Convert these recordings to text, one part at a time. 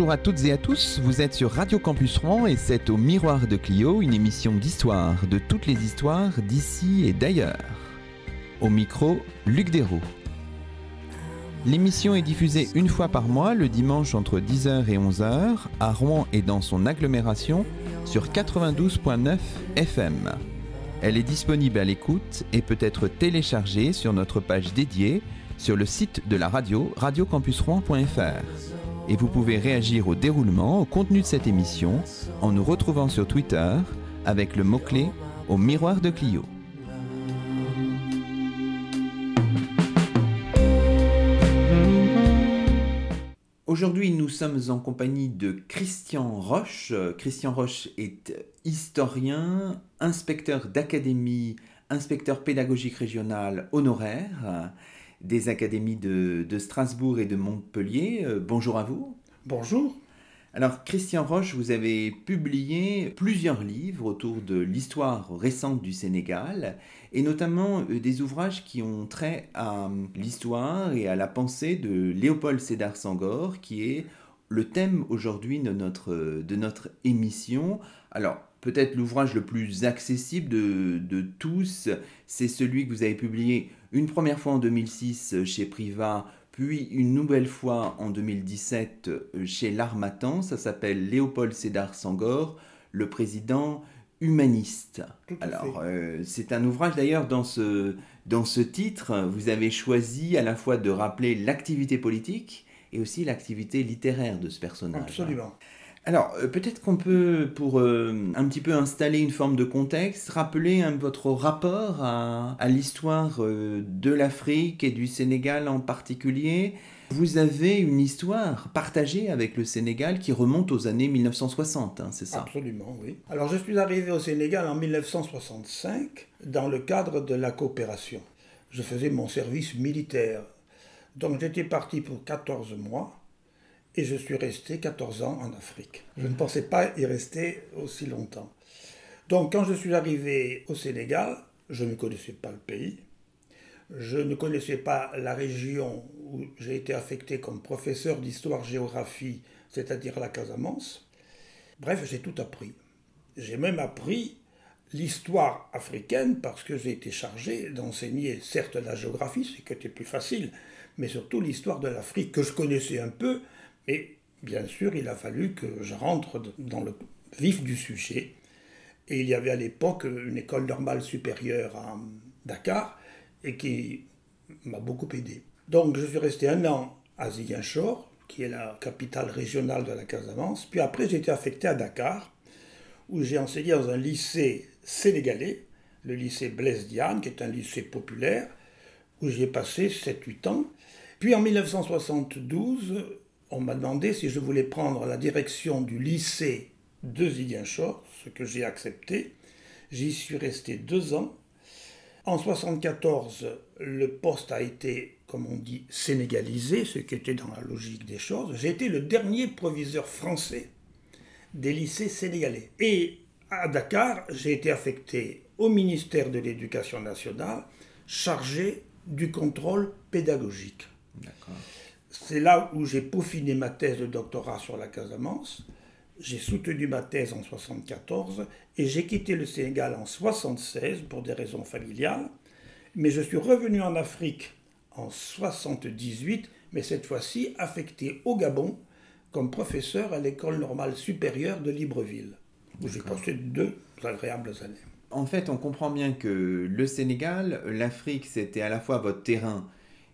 Bonjour à toutes et à tous, vous êtes sur Radio Campus Rouen et c'est au Miroir de Clio, une émission d'histoire, de toutes les histoires d'ici et d'ailleurs. Au micro, Luc Dérault. L'émission est diffusée une fois par mois, le dimanche entre 10h et 11h, à Rouen et dans son agglomération, sur 92.9 FM. Elle est disponible à l'écoute et peut être téléchargée sur notre page dédiée sur le site de la radio radiocampusrouen.fr. Et vous pouvez réagir au déroulement, au contenu de cette émission, en nous retrouvant sur Twitter avec le mot-clé au miroir de Clio. Aujourd'hui, nous sommes en compagnie de Christian Roche. Christian Roche est historien, inspecteur d'académie, inspecteur pédagogique régional honoraire des académies de, Strasbourg et de Montpellier. Euh, bonjour à vous. Bonjour. Alors, Christian Roche, vous avez publié plusieurs livres autour de l'histoire récente du Sénégal, et notamment euh, des ouvrages qui ont trait à euh, l'histoire et à la pensée de Léopold Sédar Senghor, qui est le thème aujourd'hui de notre, de notre émission. Alors, peut-être l'ouvrage le plus accessible de, de tous, c'est celui que vous avez publié une première fois en 2006 chez Priva, puis une nouvelle fois en 2017 euh, chez L'Armatan. Ça s'appelle Léopold Sédar Sangor, le président humaniste. Alors, euh, c'est un ouvrage d'ailleurs dans ce, dans ce titre, vous avez choisi à la fois de rappeler l'activité politique et aussi l'activité littéraire de ce personnage. Absolument. Alors, euh, peut-être qu'on peut, pour euh, un petit peu installer une forme de contexte, rappeler votre rapport à, l'histoire euh, de l'Afrique et du Sénégal en particulier. Vous avez une histoire partagée avec le Sénégal qui remonte aux années 1960, hein, c'est ça? Absolument, oui. Alors, je suis arrivé au Sénégal en 1965 dans le cadre de la coopération. Je faisais mon service militaire. Donc, j'étais parti pour 14 mois et je suis resté 14 ans en Afrique. Je ne pensais pas y rester aussi longtemps. Donc quand je suis arrivé au Sénégal, je ne connaissais pas le pays. Je ne connaissais pas la région où j'ai été affecté comme professeur d'histoire-géographie, c'est-à-dire la Casamance. Bref, j'ai tout appris. J'ai même appris l'histoire africaine parce que j'ai été chargé d'enseigner certes la géographie, ce qui était plus facile, mais surtout l'histoire de l'Afrique que je connaissais un peu, et bien sûr, il a fallu que je rentre dans le vif du sujet. Et il y avait à l'époque une école normale supérieure à Dakar et qui m'a beaucoup aidé. Donc je suis resté un an à Ziguinchor, qui est la capitale régionale de la Casamance. Puis après, j'ai été affecté à Dakar, où j'ai enseigné dans un lycée sénégalais, le lycée Blaise Diane, qui est un lycée populaire, où j'ai passé 7-8 ans. Puis en 1972, on m'a demandé si je voulais prendre la direction du lycée de Ziguinchor, ce que j'ai accepté. J'y suis resté deux ans. En 1974, le poste a été, comme on dit, sénégalisé, ce qui était dans la logique des choses. J'ai été le dernier proviseur français des lycées sénégalais. Et à Dakar, j'ai été affecté au ministère de l'Éducation nationale, chargé du contrôle pédagogique. D'accord c'est là où j'ai peaufiné ma thèse de doctorat sur la Casamance. J'ai soutenu ma thèse en 1974 et j'ai quitté le Sénégal en 1976 pour des raisons familiales. Mais je suis revenu en Afrique en 1978, mais cette fois-ci affecté au Gabon comme professeur à l'école normale supérieure de Libreville, où j'ai passé deux agréables années. En fait, on comprend bien que le Sénégal, l'Afrique, c'était à la fois votre terrain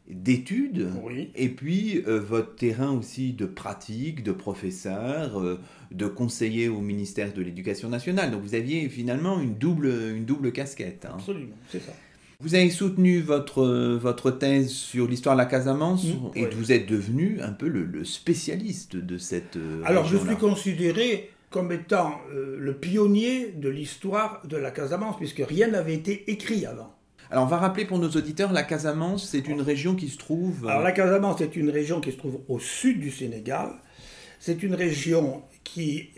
d'études et puis euh, votre terrain aussi de pratique, de professeur, euh, de conseiller au ministère de l'Éducation nationale. Donc vous aviez finalement une double, une double casquette. Hein. Absolument, c'est ça. Vous avez soutenu votre, votre thèse sur l'histoire de la Casamance mmh, et vous êtes devenu un peu le, spécialiste de cette. Euh, Alors je suis considéré comme étant le pionnier de l'histoire de la Casamance, puisque rien n'avait été écrit avant. Alors on va rappeler pour nos auditeurs, la Casamance, c'est une région qui se trouve... Alors la Casamance est une région qui se trouve au sud du Sénégal. C'est une région qui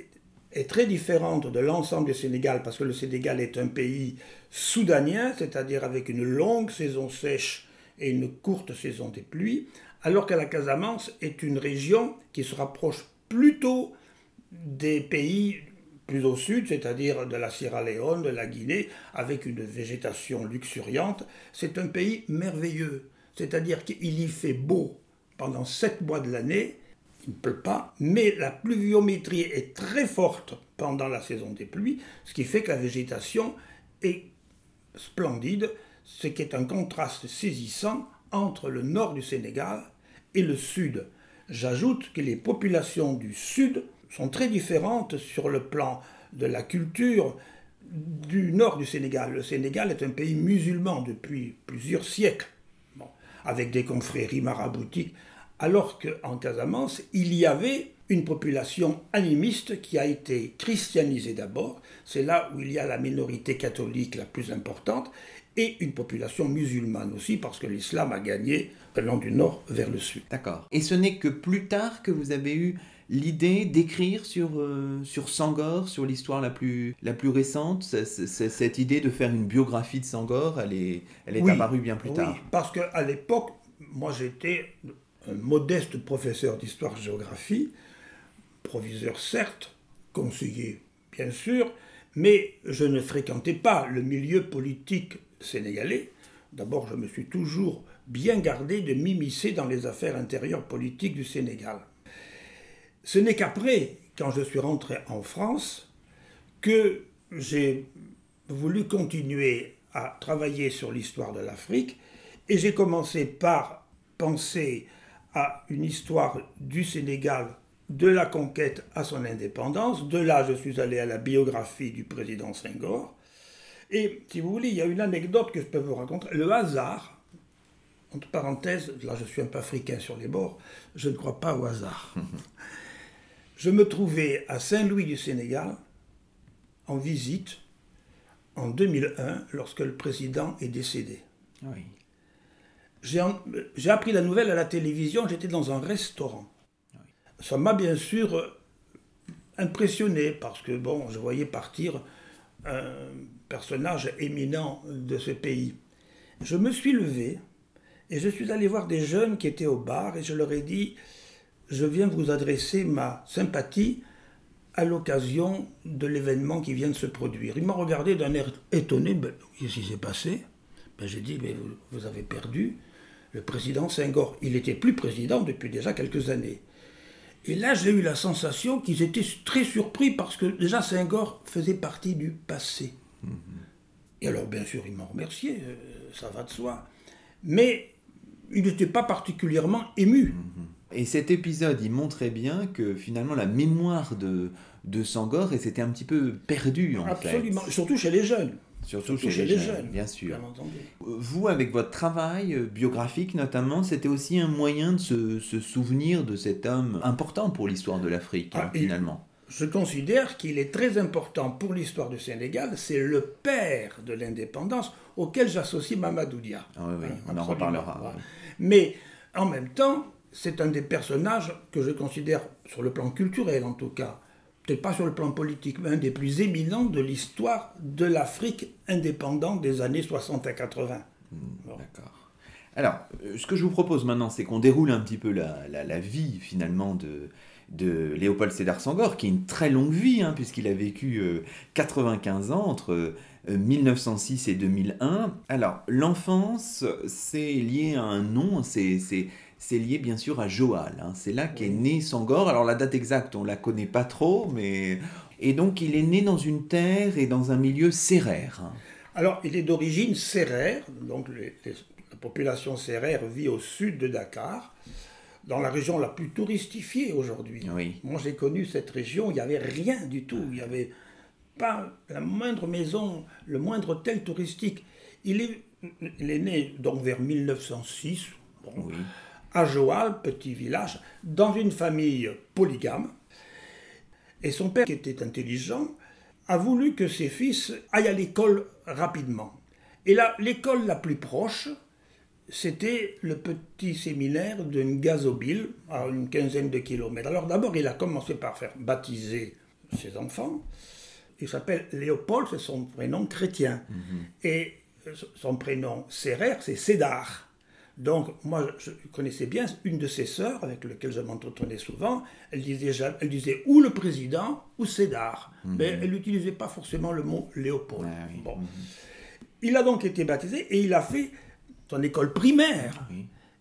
est très différente de l'ensemble du Sénégal parce que le Sénégal est un pays soudanien, c'est-à-dire avec une longue saison sèche et une courte saison des pluies, alors que la Casamance est une région qui se rapproche plutôt des pays plus au sud, c'est-à-dire de la Sierra Leone, de la Guinée, avec une végétation luxuriante. C'est un pays merveilleux, c'est-à-dire qu'il y fait beau pendant sept mois de l'année, il ne pleut pas, mais la pluviométrie est très forte pendant la saison des pluies, ce qui fait que la végétation est splendide, ce qui est un contraste saisissant entre le nord du Sénégal et le sud. J'ajoute que les populations du sud sont très différentes sur le plan de la culture du nord du Sénégal. Le Sénégal est un pays musulman depuis plusieurs siècles, avec des confréries maraboutiques, alors qu'en Casamance, il y avait une population animiste qui a été christianisée d'abord, c'est là où il y a la minorité catholique la plus importante, et une population musulmane aussi, parce que l'islam a gagné allant du nord vers le sud. D'accord. Et ce n'est que plus tard que vous avez eu l'idée d'écrire sur, euh, sur Sangor, sur l'histoire la plus, la plus récente, cette idée de faire une biographie de Sangor, elle est, elle est apparue bien plus tard. Oui, parce qu'à l'époque, moi j'étais un modeste professeur d'histoire-géographie, proviseur certes, conseiller bien sûr, mais je ne fréquentais pas le milieu politique sénégalais. D'abord, je me suis toujours bien gardé de m'immiscer dans les affaires intérieures politiques du Sénégal. Ce n'est qu'après, quand je suis rentré en France, que j'ai voulu continuer à travailler sur l'histoire de l'Afrique et j'ai commencé par penser à une histoire du Sénégal de la conquête à son indépendance. De là, je suis allé à la biographie du président Senghor. Et si vous voulez, il y a une anecdote que je peux vous raconter. Le hasard, entre parenthèses, là je suis un peu africain sur les bords, je ne crois pas au hasard. je me trouvais à Saint-Louis du Sénégal en visite en 2001 lorsque le président est décédé. J'ai appris la nouvelle à la télévision, j'étais dans un restaurant ça m'a bien sûr euh, impressionné parce que bon, je voyais partir un personnage éminent de ce pays. Je me suis levé et je suis allé voir des jeunes qui étaient au bar et je leur ai dit je viens vous adresser ma sympathie à l'occasion de l'événement qui vient de se produire. Ils m'ont regardé d'un air étonné. Ben, Qu'est-ce qui s'est passé? Ben, J'ai dit mais vous, vous, avez perdu le président Senghor. Il n'était plus président depuis déjà quelques années. Et là, j'ai eu la sensation qu'ils étaient très surpris parce que déjà Senghor faisait partie du passé. Mhm. Et alors, bien sûr, ils m'ont remercié, euh, ça va de soi. Mais ils n'étaient pas particulièrement émus. Mhm. Et cet épisode, il montrait bien que finalement la mémoire de, de Sangor s'était un petit peu perdue en Absolument, surtout chez les jeunes. Surtout, chez, les, jeunes, bien sûr. Vous, avec votre travail euh, biographique notamment, c'était aussi un moyen de se, souvenir de cet homme important pour l'histoire de l'Afrique, ah, hein, finalement. Je considère qu'il est très important pour l'histoire du Sénégal. C'est le père de l'indépendance auquel j'associe Mamadou Dia. Ah oui, oui, hein, on en reparlera. Mais en même temps, c'est un des personnages que je considère, sur le plan culturel en tout cas, peut-être pas sur le plan politique, mais un des plus éminents de l'histoire de l'Afrique indépendante des années 60 à 80. Hmm, d'accord. Alors, euh, ce que je vous propose maintenant, c'est qu'on déroule un petit peu la, vie finalement de, de Léopold Sédar Senghor, qui est une très longue vie, hein, puisqu'il a vécu 95 euh, ans entre 1906 euh, et 2001. Alors, l'enfance, c'est lié à un nom, c'est c'est lié bien sûr à Joal. Hein. C'est là qu'est né Sangor. Alors la date exacte, on la connaît pas trop, mais et donc il est né dans une terre et dans un milieu sérère. Hein. Alors il est d'origine sérère, donc la population sérère vit au sud de Dakar, dans la région la plus touristifiée aujourd'hui. Moi j'ai connu cette région, il n'y avait rien du tout, il n'y avait pas la moindre maison, le moindre hôtel touristique. Il est, il est né donc vers 1906. oui à Joal, petit village, dans une famille polygame. Et son père, qui était intelligent, a voulu que ses fils aillent à l'école rapidement. Et là, l'école la plus proche, c'était le petit séminaire de Ngazobile, à une quinzaine de kilomètres. Alors d'abord, il a commencé par faire baptiser ses enfants. Il s'appelle Léopold, c'est son prénom chrétien. Mhm. Et son prénom Sérère, c'est Cédar. Donc, moi, je connaissais bien une de ses sœurs, avec laquelle je m'entretenais souvent. Elle disait, elle disait ou le président ou Cédar. Mhm. Mais elle n'utilisait pas forcément le mot Léopold. Ah bon. Mhm. Il a donc été baptisé et il a fait son école primaire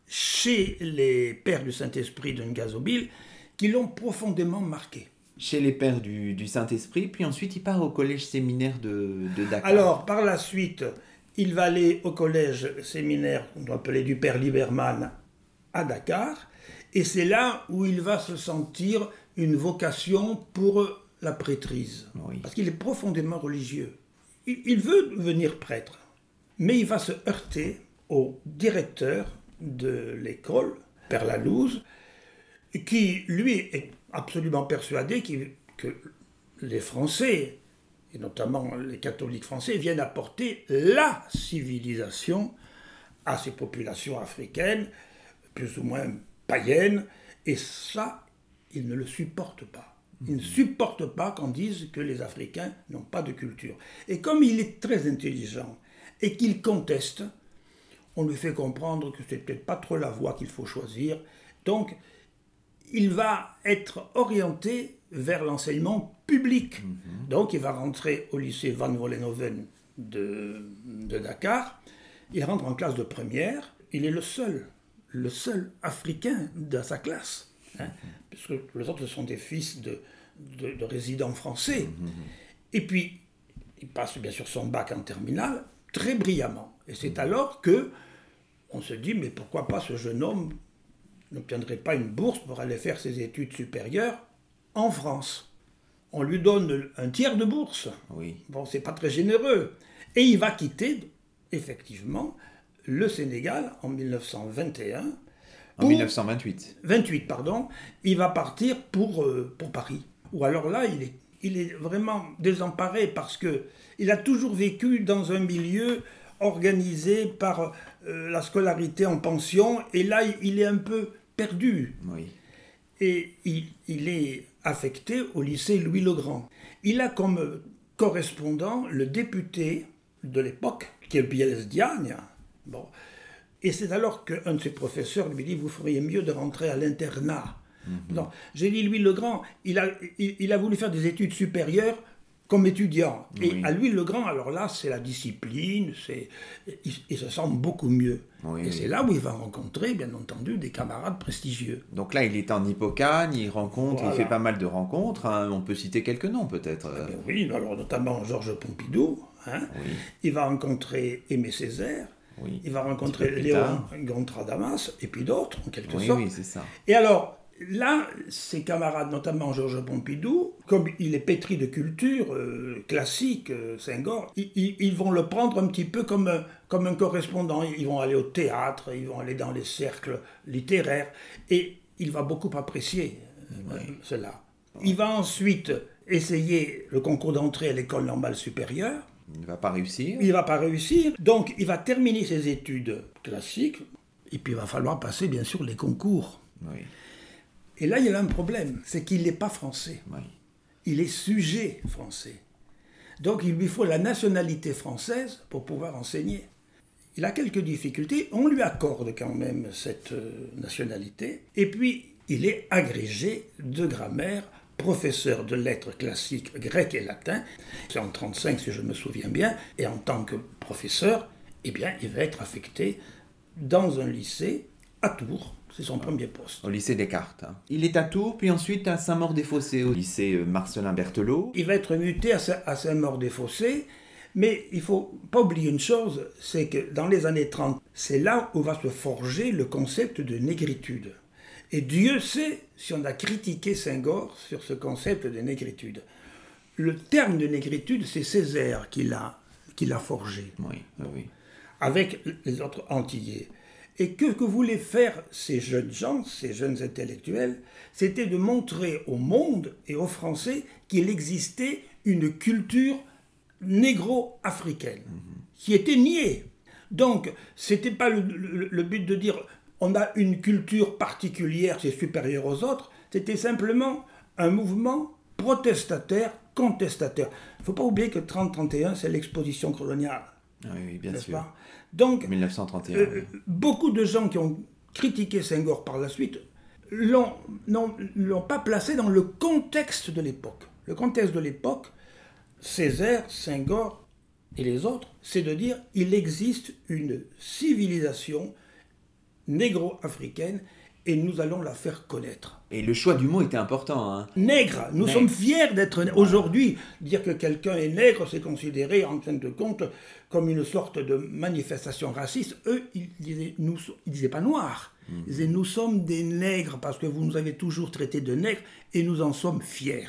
chez les pères du Saint-Esprit de Ngazobile qui l'ont profondément marqué. Chez les pères du, Saint-Esprit, puis ensuite il part au collège séminaire de, de Dakar. Alors, par la suite, il va aller au collège séminaire qu'on doit appeler du Père Lieberman à Dakar, et c'est là où il va se sentir une vocation pour la prêtrise, parce qu'il est profondément religieux. Il, veut devenir prêtre, mais il va se heurter au directeur de l'école, Père Lalouse, qui, lui, est absolument persuadé que les Français et notamment les catholiques français, viennent apporter la civilisation à ces populations africaines, plus ou moins païennes, et ça, ils ne le supportent pas. Ils ne supportent pas qu'on dise que les Africains n'ont pas de culture. Et comme il est très intelligent et qu'il conteste, on lui fait comprendre que c'est peut-être pas trop la voie qu'il faut choisir. Donc, il va être orienté vers l'enseignement public. Mhm. Donc il va rentrer au lycée Van Vollenhoven de, de, Dakar. Il rentre en classe de première. Il est le seul, le seul africain de sa classe. Hein, mhm. puisque les autres sont des fils de, de, résidents français. Mhm. Et puis, il passe bien sûr son bac en terminale très brillamment. Et c'est alors que on se dit, mais pourquoi pas ce jeune homme n'obtiendrait pas une bourse pour aller faire ses études supérieures en France on lui donne un tiers de bourse. Oui. Bon, c'est pas très généreux. Et il va quitter, effectivement, le Sénégal en 1921. En 1928. 28, pardon. Il va partir pour, euh, pour Paris. Ou alors là, il est, il est vraiment désemparé parce que il a toujours vécu dans un milieu organisé par euh, la scolarité en pension. Et là, il est un peu perdu. Oui. Et il, il est affecté au lycée Louis-le-Grand. Il a comme correspondant le député de l'époque, qui est Biels Diagne. Bon. Et c'est alors qu'un de ses professeurs lui dit Vous feriez mieux de rentrer à l'internat. Mhm. J'ai dit Louis-le-Grand, il a, il a voulu faire des études supérieures comme étudiant. Et à lui, le grand, alors là, c'est la discipline, c'est, il, se sent beaucoup mieux. et c'est là où il va rencontrer, bien entendu, des camarades prestigieux. Donc là, il est en Hippocagne, il rencontre, il fait pas mal de rencontres. Hein. On peut citer quelques noms, peut-être. Eh oui, alors notamment Georges Pompidou. Hein. Il va rencontrer Aimé Césaire. Il va rencontrer Léon Gontran-Damas, et puis d'autres, en quelque sorte. Oui, c'est ça. Et alors, Là, ses camarades, notamment Georges Pompidou, comme il est pétri de culture euh, classique, euh, Senghor, ils, vont le prendre un petit peu comme un, comme un correspondant. Ils vont aller au théâtre, ils vont aller dans les cercles littéraires, et il va beaucoup apprécier euh, cela. Il va ensuite essayer le concours d'entrée à l'école normale supérieure. Il ne va pas réussir. Il ne va pas réussir. Donc, il va terminer ses études classiques, et puis il va falloir passer, bien sûr, les concours. Oui. Et là, il y a un problème, c'est qu'il n'est pas français. Il est sujet français. Donc il lui faut la nationalité française pour pouvoir enseigner. Il a quelques difficultés, on lui accorde quand même cette euh, nationalité. Et puis, il est agrégé de grammaire, professeur de lettres classiques grec et latin. C'est en 35 si je me souviens bien. Et en tant que professeur, eh bien, il va être affecté dans un lycée à Tours, c'est son premier poste. Au lycée Descartes. Hein. Il est à Tours, puis ensuite à Saint-Maur-des-Fossés, au lycée euh, Marcelin Berthelot. Il va être muté à Saint-Maur-des-Fossés, mais il faut pas oublier une chose, c'est que dans les années 30, c'est là où va se forger le concept de négritude. Et Dieu sait si on a critiqué Senghor sur ce concept de négritude. Le terme de négritude, c'est Césaire qui l'a, qui l'a forgé. Oui, oui. Avec les autres Antillais. Et que, que voulaient faire ces jeunes gens, ces jeunes intellectuels? C'était de montrer au monde et aux Français qu'il existait une culture négro-africaine qui était niée. Donc, ce n'était pas le, but de dire on a une culture particulière, c'est supérieur aux autres. C'était simplement un mouvement protestataire, contestataire. Il ne faut pas oublier que 30-31, c'est l'exposition coloniale oui, bien sûr. Donc, 1931. Euh, beaucoup de gens qui ont critiqué Senghor par la suite l'ont l'ont pas placé dans le contexte de l'époque. Le contexte de l'époque, Césaire, Senghor et les autres, c'est de dire il existe une civilisation négro-africaine et nous allons la faire connaître. Et le choix du mot était important. Hein. Nègre, nous sommes fiers d'être aujourd'hui. Dire que quelqu'un est nègre, c'est considéré en fin de compte comme une sorte de manifestation raciste. Eux, ils disaient, nous, ils disaient pas noirs. Ils hmm. disaient nous sommes des nègres parce que vous nous avez toujours traités de nègres et nous en sommes fiers.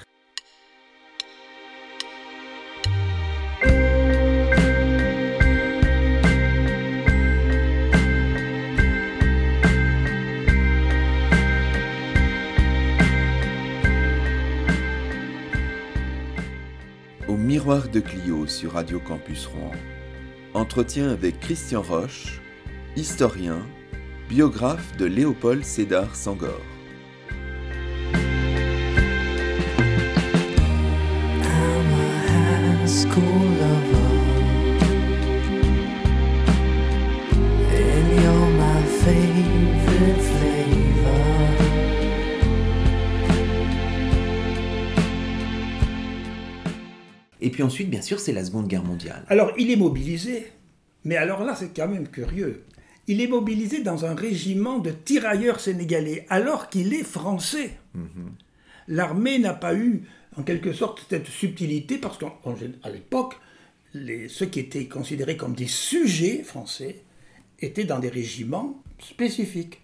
Miroir de Clio sur Radio Campus Rouen. Entretien avec Christian Roche, historien, biographe de Léopold Sédar Sangor. Et puis ensuite, bien sûr, c'est la Seconde Guerre mondiale. Alors, il est mobilisé, mais alors là, c'est quand même curieux. Il est mobilisé dans un régiment de tirailleurs sénégalais, alors qu'il est français. Mhm. L'armée n'a pas eu, en quelque sorte, cette subtilité, parce qu'à l'époque, ceux qui étaient considérés comme des sujets français étaient dans des régiments spécifiques.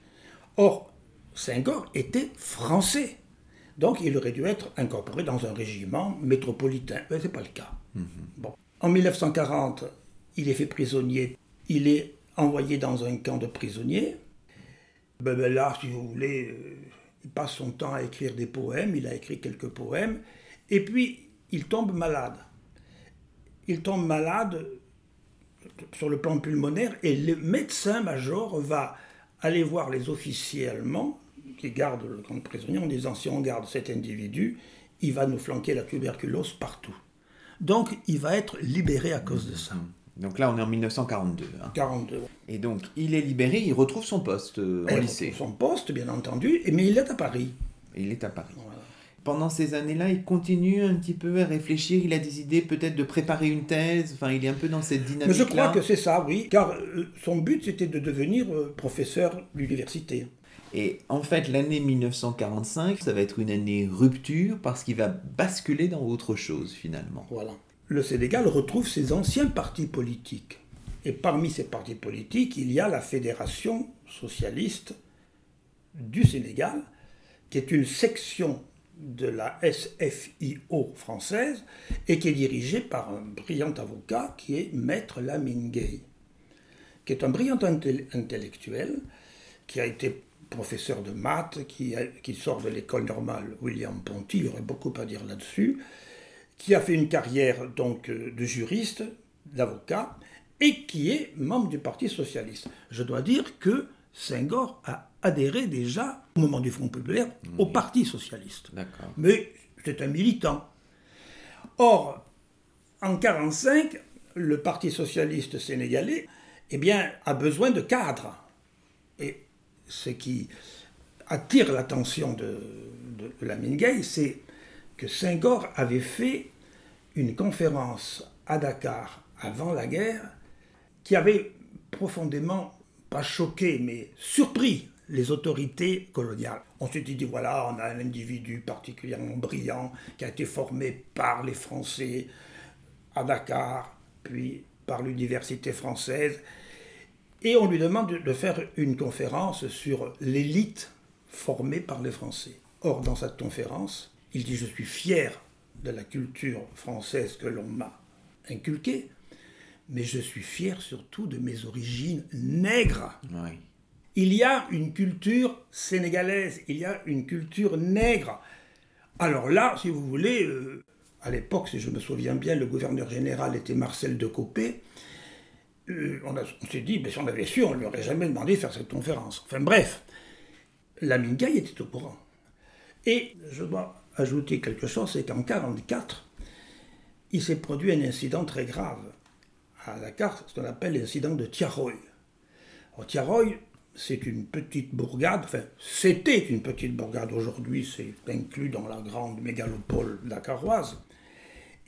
Or, Senghor était français. Donc il aurait dû être incorporé dans un régiment métropolitain. Mais ce n'est pas le cas. Mhm. Bon. En 1940, il est fait prisonnier. Il est envoyé dans un camp de prisonniers. Ben, ben là, si vous voulez, euh, il passe son temps à écrire des poèmes. Il a écrit quelques poèmes. Et puis, il tombe malade. Il tombe malade sur le plan pulmonaire et le médecin-major va aller voir les officiers allemands qui garde le camp de prisonniers en disant si on garde cet individu, il va nous flanquer la tuberculose partout. Donc il va être libéré à cause de ça. Mmh. Donc là, on est en 1942. 42. Hein. Et donc, il est libéré, il retrouve son poste euh, au lycée. Son poste, bien entendu, mais il est à Paris. il est à Paris. Pendant ces années-là, il continue un petit peu à réfléchir. Il a des idées peut-être de préparer une thèse. Enfin, il est un peu dans cette dynamique-là. Mais je crois que c'est ça, oui. Car euh, son but, c'était de devenir euh, professeur d'université. Et en fait, l'année 1945, ça va être une année rupture parce qu'il va basculer dans autre chose finalement. Voilà. Le Sénégal retrouve ses anciens partis politiques. Et parmi ces partis politiques, il y a la Fédération socialiste du Sénégal, qui est une section de la SFIO française et qui est dirigée par un brillant avocat qui est Maître Lamine Gay, qui est un brillant intellectuel qui a été professeur de maths qui, qui sort de l'école normale William Ponty, il y aurait beaucoup à dire là-dessus, qui a fait une carrière donc euh, de juriste, d'avocat, et qui est membre du Parti socialiste. Je dois dire que Senghor a adhéré déjà, au moment du Front populaire, au Parti socialiste. Mais c'est un militant. Or, en 1945, le Parti socialiste sénégalais eh bien, a besoin de cadres. Et ce qui attire l'attention de, de, la c'est que Senghor avait fait une conférence à Dakar avant la guerre qui avait profondément, pas choqué, mais surpris les autorités coloniales. On s'était dit, voilà, on a un individu particulièrement brillant qui a été formé par les Français à Dakar, puis par l'université française, et on lui demande de faire une conférence sur l'élite formée par les Français. Or, dans cette conférence, il dit Je suis fier de la culture française que l'on m'a inculquée, mais je suis fier surtout de mes origines nègres. Il y a une culture sénégalaise, il y a une culture nègre. Alors là, si vous voulez, euh, à l'époque, si je me souviens bien, le gouverneur général était Marcel de Copé. Euh, on, s'est dit, mais si on avait su, on ne lui aurait jamais demandé de faire cette conférence. Enfin bref, la Mingaï était au courant. Et je dois ajouter quelque chose, c'est qu'en 1944, il s'est produit un incident très grave à Dakar ce qu'on appelle l'incident de Tiaroy. Tiaroy, c'est une petite bourgade, enfin, c'était une petite bourgade, aujourd'hui c'est inclus dans la grande mégalopole dakaroise.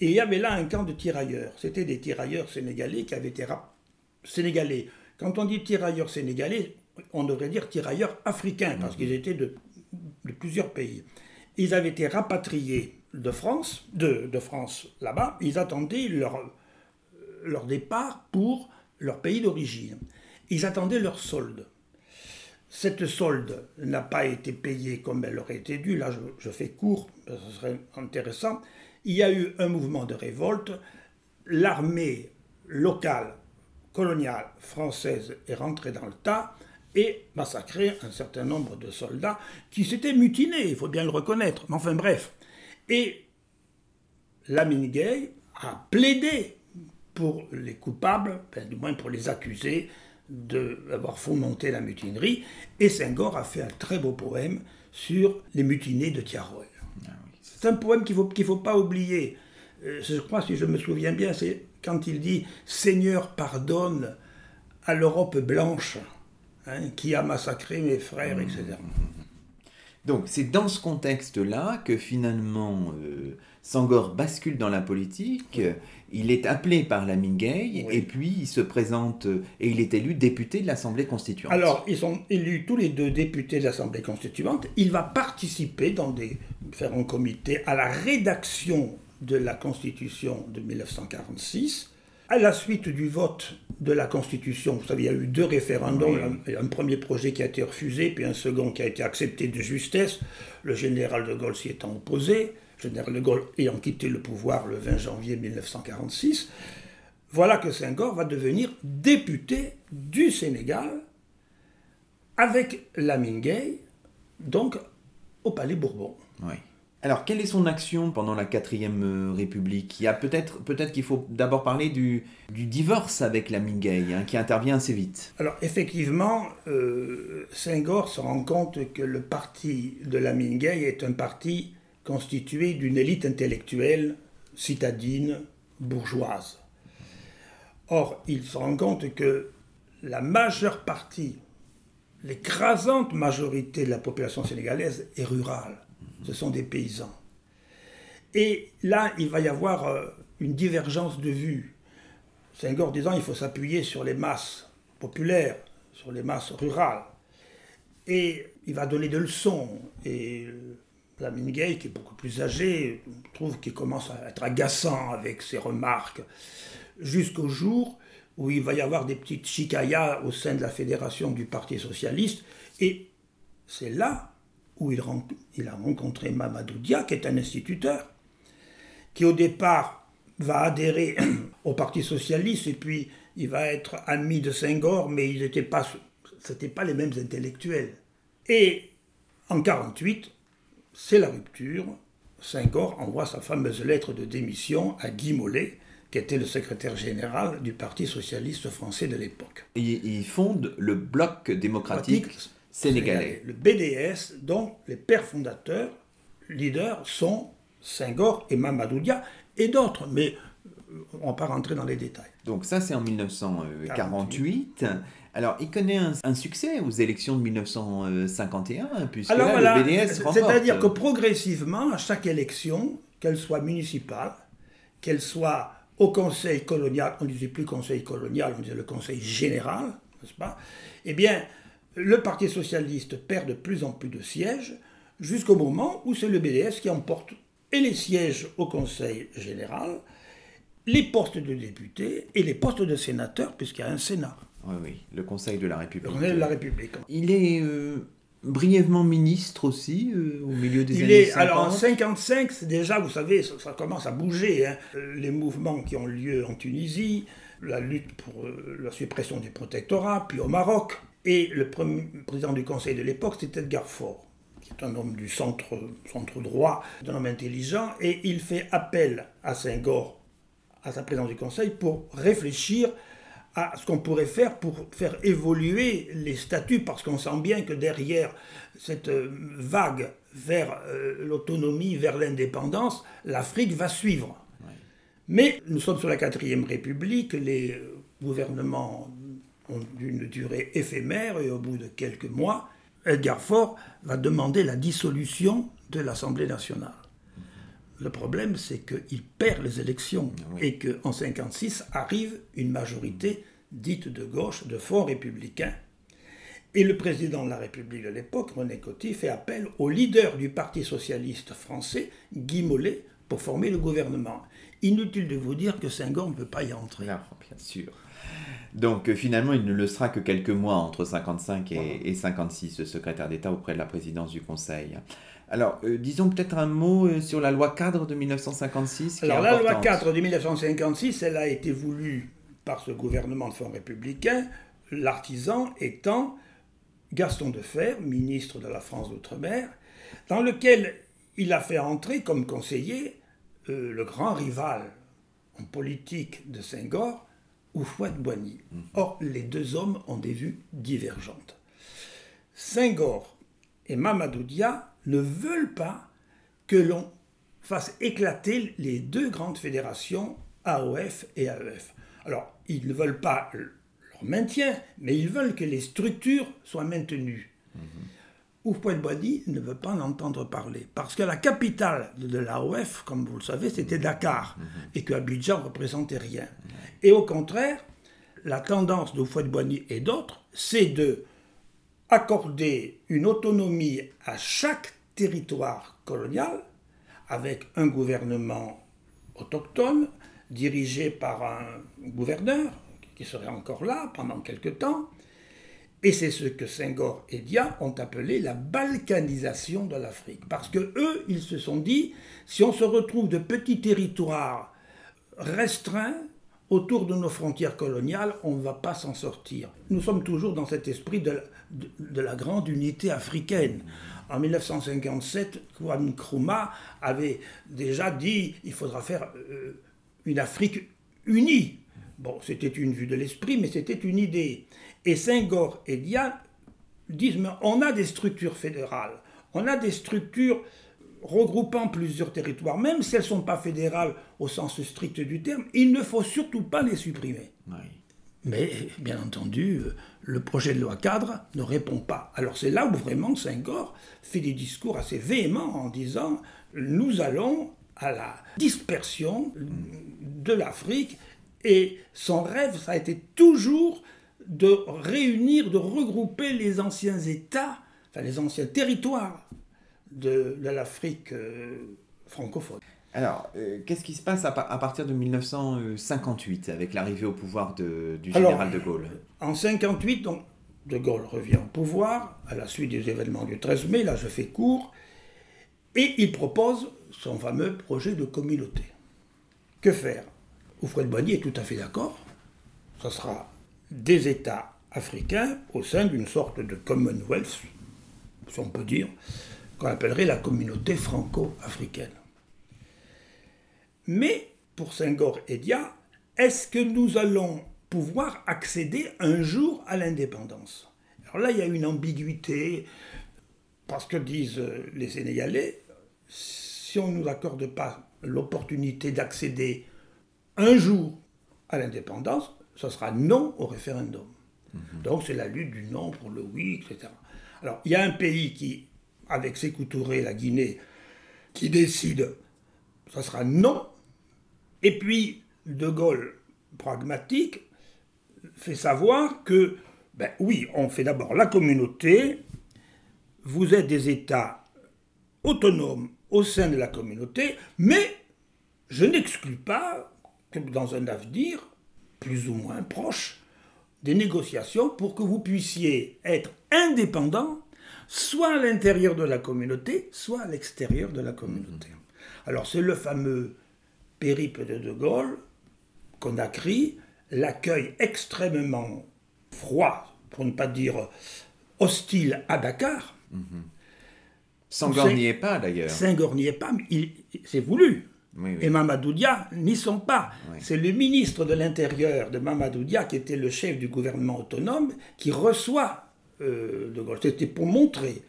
Et il y avait là un camp de tirailleurs. C'était des tirailleurs sénégalais qui avaient été sénégalais. Quand on dit tirailleurs sénégalais, on devrait dire tirailleurs africains, parce qu'ils étaient de, plusieurs pays. Ils avaient été rapatriés de France, de, de France là-bas, ils attendaient leur, leur départ pour leur pays d'origine. Ils attendaient leur solde. Cette solde n'a pas été payée comme elle aurait été due. Là, je, fais court, ce serait intéressant. Il y a eu un mouvement de révolte. L'armée locale, coloniale, française est rentrée dans le tas et massacré un certain nombre de soldats qui s'étaient mutinés, il faut bien le reconnaître. Mais enfin bref. Et Lamine Gay a plaidé pour les coupables, du moins pour les accusés d'avoir fomenté la mutinerie, et Senghor a fait un très beau poème sur les mutinés de Tiaroy. Ah c'est un poème qu'il ne faut, qu'il faut pas oublier. Euh, je crois, si je me souviens bien, c'est quand il dit Seigneur, pardonne à l'Europe blanche hein, qui a massacré mes frères, etc. Donc c'est dans ce contexte-là que finalement euh, Sangor bascule dans la politique. Il est appelé par la Mingay et puis il se présente et il est élu député de l'Assemblée constituante. Alors ils sont élus tous les deux députés de l'Assemblée constituante. Il va participer dans des différents comités à la rédaction de la Constitution de 1946 à la suite du vote de la Constitution, vous savez, il y a eu deux référendums, un, premier projet qui a été refusé, puis un second qui a été accepté de justesse, le général de Gaulle s'y étant opposé, le général de Gaulle ayant quitté le pouvoir le 20 janvier 1946. Voilà que Senghor va devenir député du Sénégal avec Lamine Gay, donc au Palais Bourbon. Oui. Alors, quelle est son action pendant la quatrième euh, République? Il y a peut-être peut-être qu'il faut d'abord parler du, divorce avec la Mingay, hein, qui intervient assez vite. Alors, effectivement, euh, Senghor se rend compte que le parti de la Mingay est un parti constitué d'une élite intellectuelle citadine, bourgeoise. Or, il se rend compte que la majeure partie, l'écrasante majorité de la population sénégalaise est rurale ce sont des paysans. Et là, il va y avoir euh, une divergence de vues. Senghor disant il faut s'appuyer sur les masses populaires, sur les masses rurales. Et il va donner des leçons. Et la Gay, qui est beaucoup plus âgé, trouve qu'il commence à être agaçant avec ses remarques, jusqu'au jour où il va y avoir des petites chicayas au sein de la fédération du Parti socialiste. Et c'est là où il, a rencontré Mamadou Dia, qui est un instituteur, qui au départ va adhérer au Parti socialiste et puis il va être ami de Senghor, mais ils n'étaient pas, c'était pas les mêmes intellectuels. Et en 48, c'est la rupture. Senghor envoie sa fameuse lettre de démission à Guy Mollet, qui était le secrétaire général du Parti socialiste français de l'époque. Et il fonde le Bloc démocratique sénégalais. Le BDS, dont les pères fondateurs, leaders, sont Senghor et Mamadou Dia, et d'autres, mais euh, on va pas rentrer dans les détails. Donc ça, c'est en 1948. Alors, il connaît un, succès aux élections de 1951, puisque le BDS remporte. C'est-à-dire que progressivement, à chaque élection, qu'elle soit municipale, qu'elle soit au conseil colonial, on ne disait plus conseil colonial, on disait le conseil général, n'est-ce pas? Eh bien, le Parti socialiste perd de plus en plus de sièges, jusqu'au moment où c'est le BDS qui emporte et les sièges au Conseil général, les postes de députés et les postes de sénateurs, puisqu'il y a un Sénat. Oui, oui, le Conseil de la République. Le Conseil de la République. Il est euh, brièvement ministre aussi, euh, au milieu des Il années est, 50. Alors en 55, c'est déjà, vous savez, ça, commence à bouger. Hein. Les mouvements qui ont lieu en Tunisie, la lutte pour euh, la suppression du protectorat, puis au Maroc. Et le premier président du Conseil de l'époque, c'était Edgar Faure, qui est un homme du centre, centre droit, un homme intelligent, et il fait appel à Senghor, à sa présidence du Conseil, pour réfléchir à ce qu'on pourrait faire pour faire évoluer les statuts, parce qu'on sent bien que derrière cette vague vers euh, l'autonomie, vers l'indépendance, l'Afrique va suivre. Mais nous sommes sur la quatrième République, les gouvernements ont une durée éphémère et au bout de quelques mois, Edgar Faure va demander la dissolution de l'Assemblée nationale. Le problème, c'est qu'il perd les élections et qu'en 1956 arrive une majorité dite de gauche, de fonds républicains. Et le président de la République de l'époque, René Coty, fait appel au leader du Parti socialiste français, Guy Mollet, pour former le gouvernement. Inutile de vous dire que Senghor ne peut pas y entrer. Ah, bien sûr. Donc euh, finalement, il ne le sera que quelques mois entre 55 et, 56, secrétaire d'État auprès de la présidence du Conseil. Alors, euh, disons peut-être un mot euh, sur la loi cadre de 1956. Alors, la loi cadre de 1956, elle a été voulue par ce gouvernement de fonds républicain, l'artisan étant Gaston Defer, ministre de la France d'Outre-mer, dans lequel il a fait entrer comme conseiller le grand rival en politique de Senghor, Houphouët-Boigny. Mhm. Or, les deux hommes ont des vues divergentes. Senghor et Mamadou Dia ne veulent pas que l'on fasse éclater les deux grandes fédérations, AOF et AEF. Alors, ils ne veulent pas leur maintien, mais ils veulent que les structures soient maintenues. Mmh. Houphouët-Boigny ne veut pas en entendre parler, parce que la capitale de l'AOF, comme vous le savez, c'était Dakar, mhm. et que Abidjan représentait rien. Et au contraire, la tendance de Houphouët-Boigny et d'autres, c'est de accorder une autonomie à chaque territoire colonial, avec un gouvernement autochtone, dirigé par un gouverneur, qui serait encore là pendant quelque temps, et c'est ce que Senghor et Dia ont appelé la balkanisation de l'Afrique. Parce que eux, ils se sont dit, si on se retrouve de petits territoires restreints autour de nos frontières coloniales, on ne va pas s'en sortir. Nous sommes toujours dans cet esprit de la, grande unité africaine. En 1957, Kwame Nkrumah avait déjà dit il faudra faire euh, une Afrique unie. Bon, c'était une vue de l'esprit, mais c'était une idée. Et Senghor et Diane disent, mais on a des structures fédérales, on a des structures regroupant plusieurs territoires, même si elles ne sont pas fédérales au sens strict du terme, il ne faut surtout pas les supprimer. Mais bien entendu, le projet de loi cadre ne répond pas. Alors c'est là où vraiment Senghor fait des discours assez véhéments en disant nous allons à la dispersion de l'Afrique et son rêve, ça a été toujours de réunir, de regrouper les anciens États, enfin les anciens territoires de, l'Afrique euh, francophone. Alors, euh, qu'est-ce qui se passe à, partir de 1958 avec l'arrivée au pouvoir de, du général de Gaulle? En 1958, donc, de Gaulle revient au pouvoir à la suite des événements du 13 mai, là je fais court, et il propose son fameux projet de communauté. Que faire? Oufouette-Boigny est tout à fait d'accord. Ce sera des États africains au sein d'une sorte de Commonwealth, si on peut dire, qu'on appellerait la communauté franco-africaine. Mais pour Senghor et Dia, est-ce que nous allons pouvoir accéder un jour à l'indépendance? Alors là, il y a une ambiguïté, parce que disent les Sénégalais, si on ne nous accorde pas l'opportunité d'accéder un jour à l'indépendance, ce sera non au référendum. Mhm. Donc c'est la lutte du non pour le oui, etc. Alors il y a un pays qui, avec ses Touré, la Guinée, qui décide, ce sera non. Et puis De Gaulle, pragmatique, fait savoir que, ben oui, on fait d'abord la communauté, vous êtes des États autonomes au sein de la communauté, mais je n'exclus pas que dans un avenir, plus ou moins proche des négociations pour que vous puissiez être indépendant, soit à l'intérieur de la communauté, soit à l'extérieur de la communauté. Alors c'est le fameux périple de De Gaulle qu'on a crié, l'accueil extrêmement froid, pour ne pas dire hostile à Dakar. Est pas d'ailleurs. Est pas, mais c'est voulu. Et Mamadou Dia n'y sont pas. C'est le ministre de l'Intérieur de Mamadou Dia, qui était le chef du gouvernement autonome, qui reçoit euh, De Gaulle. C'était pour montrer.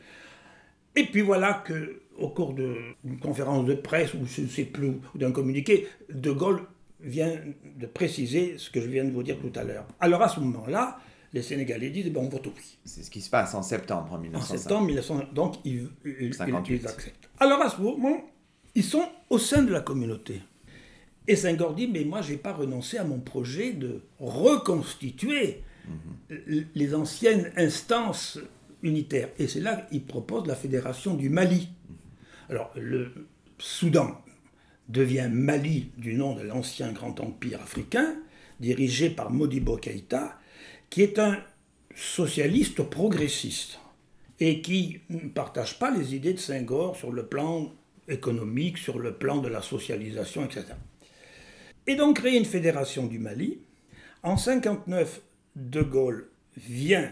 Et puis voilà que au cours d'une conférence de presse, ou je ne sais plus, d'un communiqué, De Gaulle vient de préciser ce que je viens de vous dire tout à l'heure. Alors à ce moment-là, les Sénégalais disent bon, on vote oui. C'est ce qui se passe en septembre en 1905. En septembre 1900, donc ils, ils, acceptent. Alors à ce moment, ils sont au sein de la communauté. Et Senghor dit mais moi je n'ai pas renoncé à mon projet de reconstituer mhm. les anciennes instances unitaires. Et c'est là qu'il propose la fédération du Mali. Mhm. Alors le Soudan devient Mali du nom de l'ancien grand empire africain, dirigé par Modibo Keïta, qui est un socialiste progressiste et qui ne partage pas les idées de Senghor sur le plan économique, sur le plan de la socialisation, etc. Et donc créer une fédération du Mali. En 59, De Gaulle vient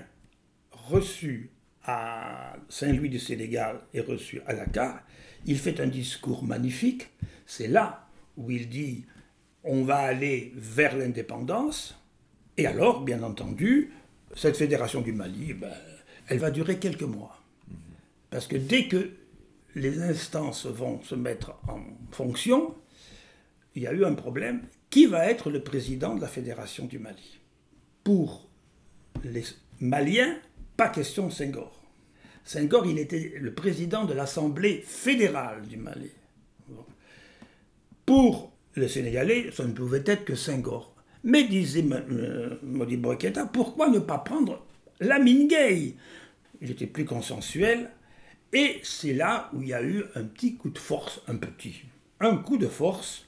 reçu à Saint-Louis du Sénégal et reçu à Dakar. Il fait un discours magnifique. C'est là où il dit on va aller vers l'indépendance. Et alors, bien entendu, cette fédération du Mali, ben, elle va durer quelques mois. Parce que dès que les instances vont se mettre en fonction, il y a eu un problème. Qui va être le président de la fédération du Mali? Pour les Maliens, pas question Senghor. Senghor, il était le président de l'Assemblée fédérale du Mali. Pour les Sénégalais, ça ne pouvait être que Senghor. Mais disait euh, Modibo Keïta, pourquoi ne pas prendre Lamine Gay Il était plus consensuel. Et c'est là où il y a eu un petit coup de force, un petit, un coup de force,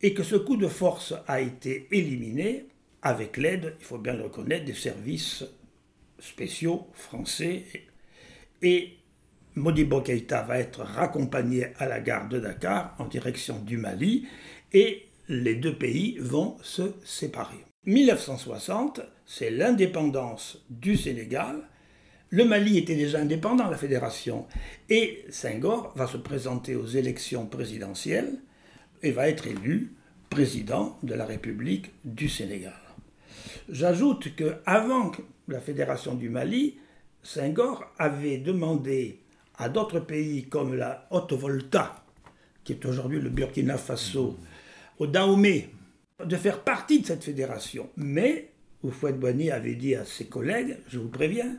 et que ce coup de force a été éliminé avec l'aide, il faut bien le reconnaître, des services spéciaux français. Et Modibo Keïta va être raccompagné à la gare de Dakar en direction du Mali, et les deux pays vont se séparer. 1960, c'est l'indépendance du Sénégal. Le Mali était déjà indépendant, la fédération, et Senghor va se présenter aux élections présidentielles et va être élu président de la République du Sénégal. J'ajoute que avant la fédération du Mali, Senghor avait demandé à d'autres pays comme la Haute-Volta, qui est aujourd'hui le Burkina Faso, au Dahomey de faire partie de cette fédération. Mais Oufouette-Boigny avait dit à ses collègues, je vous préviens,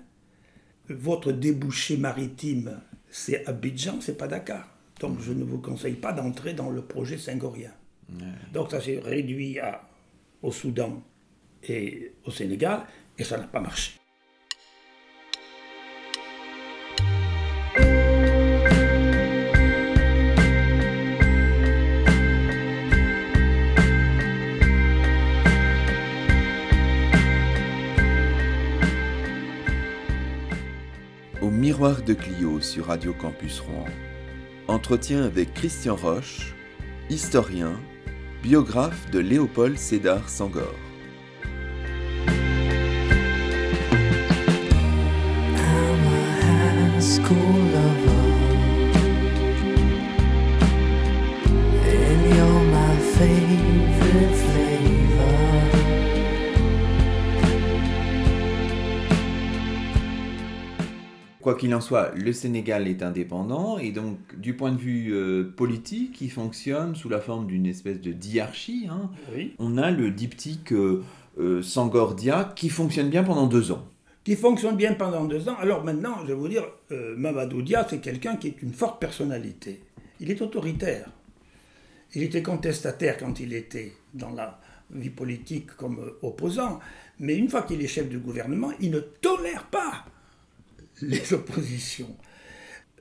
votre débouché maritime, c'est Abidjan, c'est pas Dakar. Donc je ne vous conseille pas d'entrer dans le projet singorien. Donc ça s'est réduit à, au Soudan et au Sénégal, et ça n'a pas marché. Miroir de Clio sur Radio Campus Rouen. Entretien avec Christian Roche, historien, biographe de Léopold Sédar Sangor. Quoi qu'il en soit, le Sénégal est indépendant et donc du point de vue euh, politique, il fonctionne sous la forme d'une espèce de diarchie. Hein. On a le diptyque euh, euh, Sangordia qui fonctionne bien pendant deux ans. Qui fonctionne bien pendant deux ans. Alors maintenant, je vais vous dire, Mamadou Dia, c'est quelqu'un qui est une forte personnalité. Il est autoritaire. Il était contestataire quand il était dans la vie politique comme opposant. Mais une fois qu'il est chef du gouvernement, il ne tolère pas les oppositions.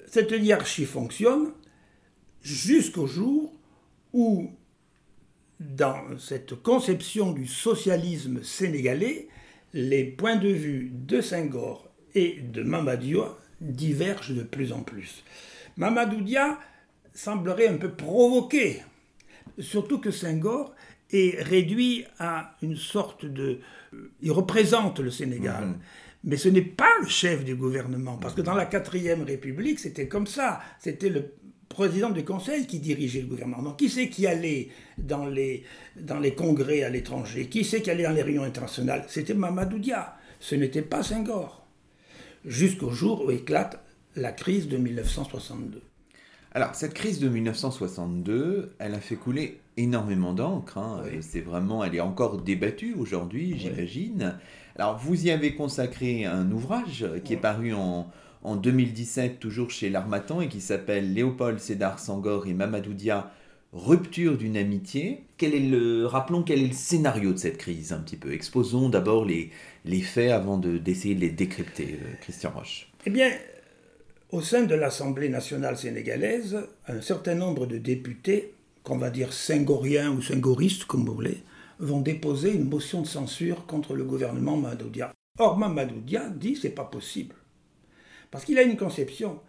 Cette hiérarchie fonctionne jusqu'au jour où, dans cette conception du socialisme sénégalais, les points de vue de Senghor et de Mamadou divergent de plus en plus. Mamadou Dia semblerait un peu provoqué, surtout que Senghor est réduit à une sorte de... Il représente le Sénégal. Mhm. Mais ce n'est pas le chef du gouvernement, parce que dans la quatrième République, c'était comme ça. C'était le président du Conseil qui dirigeait le gouvernement. Donc, qui c'est qui allait dans les, dans les congrès à l'étranger? Qui c'est qui allait dans les réunions internationales? C'était Mamadou Dia. Ce n'était pas Senghor. Jusqu'au jour où éclate la crise de 1962. Alors, cette crise de 1962, elle a fait couler énormément d'encre. Hein. C'est vraiment, elle est encore débattue aujourd'hui, j'imagine. Alors, vous y avez consacré un ouvrage qui est paru en, en 2017, toujours chez l'Armatan, et qui s'appelle Léopold Sédar Sangor et Mamadou Dia, Rupture d'une amitié. Quel est le, rappelons quel est le scénario de cette crise un petit peu. Exposons d'abord les, les faits avant d'essayer de, les décrypter, euh, Christian Roche. Eh bien, au sein de l'Assemblée nationale sénégalaise, un certain nombre de députés, qu'on va dire singoriens ou singoristes, comme vous voulez, vont déposer une motion de censure contre le gouvernement Mamadoudia. Or, Mamadoudia dit c'est pas possible. Parce qu'il a une conception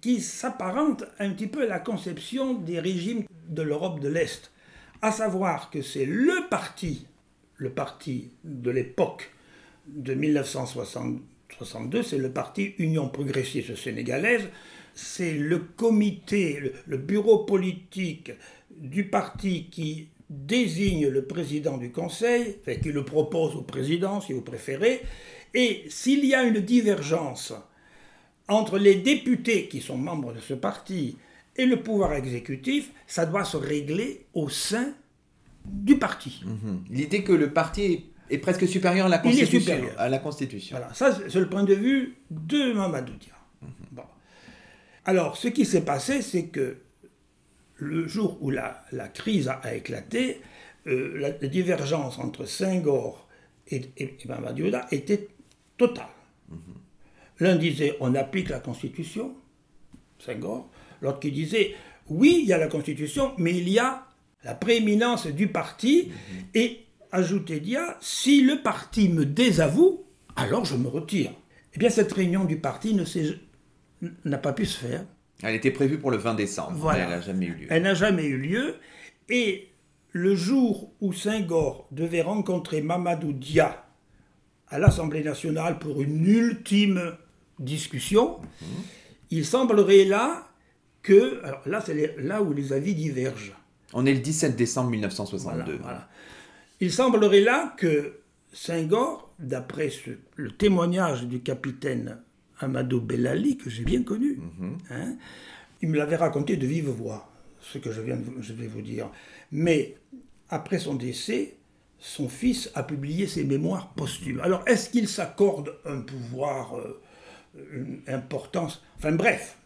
qui s'apparente un petit peu à la conception des régimes de l'Europe de l'Est, à savoir que c'est le parti, le parti de l'époque de 1960 62, c'est le parti Union progressiste sénégalaise. C'est le comité, le, bureau politique du parti qui désigne le président du Conseil, enfin, qui le propose au président, si vous préférez. Et s'il y a une divergence entre les députés qui sont membres de ce parti et le pouvoir exécutif, ça doit se régler au sein du parti. Mhm. L'idée que le parti est presque supérieur à la Constitution. À la Constitution. Voilà, ça c'est le point de vue de Mamadou Dia. Mhm. Alors, ce qui s'est passé, c'est que le jour où la, la crise a, éclaté, euh, la, divergence entre Senghor et, et, était totale. Mhm. L'un disait on applique la Constitution, Senghor, l'autre qui disait oui, il y a la Constitution, mais il y a la prééminence du parti mhm. et ajoutait Dia, si le parti me désavoue, alors je me retire. Eh bien, cette réunion du parti n'a pas pu se faire. Elle était prévue pour le 20 décembre, elle n'a jamais eu lieu. Elle n'a jamais eu lieu, et le jour où Senghor devait rencontrer Mamadou Dia à l'Assemblée nationale pour une ultime discussion, mhm. il semblerait là que, alors là c'est là où les avis divergent. On est le 17 décembre 1962. voilà. Il semblerait là que Senghor, d'après le témoignage du capitaine Amadou Bellali, que j'ai bien connu, mhm. hein, il me l'avait raconté de vive voix, ce que je, viens de, je vais vous dire. Mais après son décès, son fils a publié ses mémoires posthumes. Alors, est-ce qu'il s'accorde un pouvoir, euh, une importance? Enfin bref,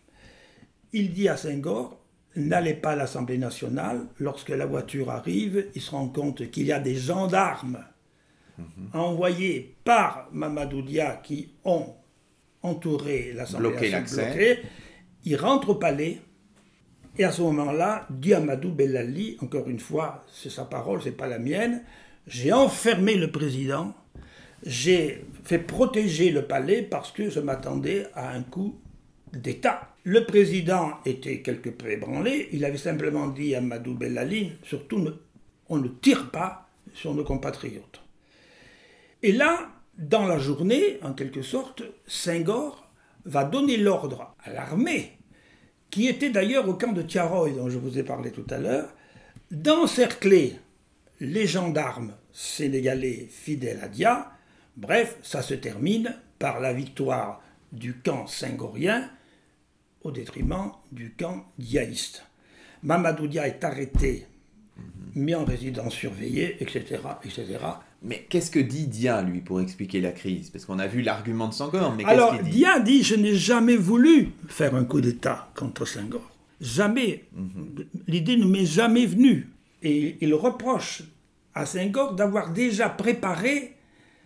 il dit à Senghor, n'allez pas à l'Assemblée nationale. Lorsque la voiture arrive, il se rend compte qu'il y a des gendarmes mhm. envoyés par Mamadou Dia qui ont entouré l'Assemblée nationale. Il rentre au palais. Et à ce moment-là, dit Amadou Bellali, encore une fois, c'est sa parole, c'est pas la mienne, j'ai enfermé le président, j'ai fait protéger le palais parce que je m'attendais à un coup d'État. Le président était quelque peu ébranlé. Il avait simplement dit à Madou Bellali, surtout on ne tire pas sur nos compatriotes. Et là, dans la journée, en quelque sorte, Senghor va donner l'ordre à l'armée, qui était d'ailleurs au camp de Tiaroy, dont je vous ai parlé tout à l'heure, d'encercler les gendarmes sénégalais fidèles à Dia. Bref, ça se termine par la victoire du camp singorien au détriment du camp diaïste. Mamadou Dia est arrêté, mis en résidence surveillée, etc. etc. Mais qu'est-ce que dit Dia, lui, pour expliquer la crise? Parce qu'on a vu l'argument de Senghor, mais Alors, dit? Dia dit Je n'ai jamais voulu faire un coup d'État contre Senghor. Jamais. Mhm. L'idée ne m'est jamais venue. Et il reproche à Senghor d'avoir déjà préparé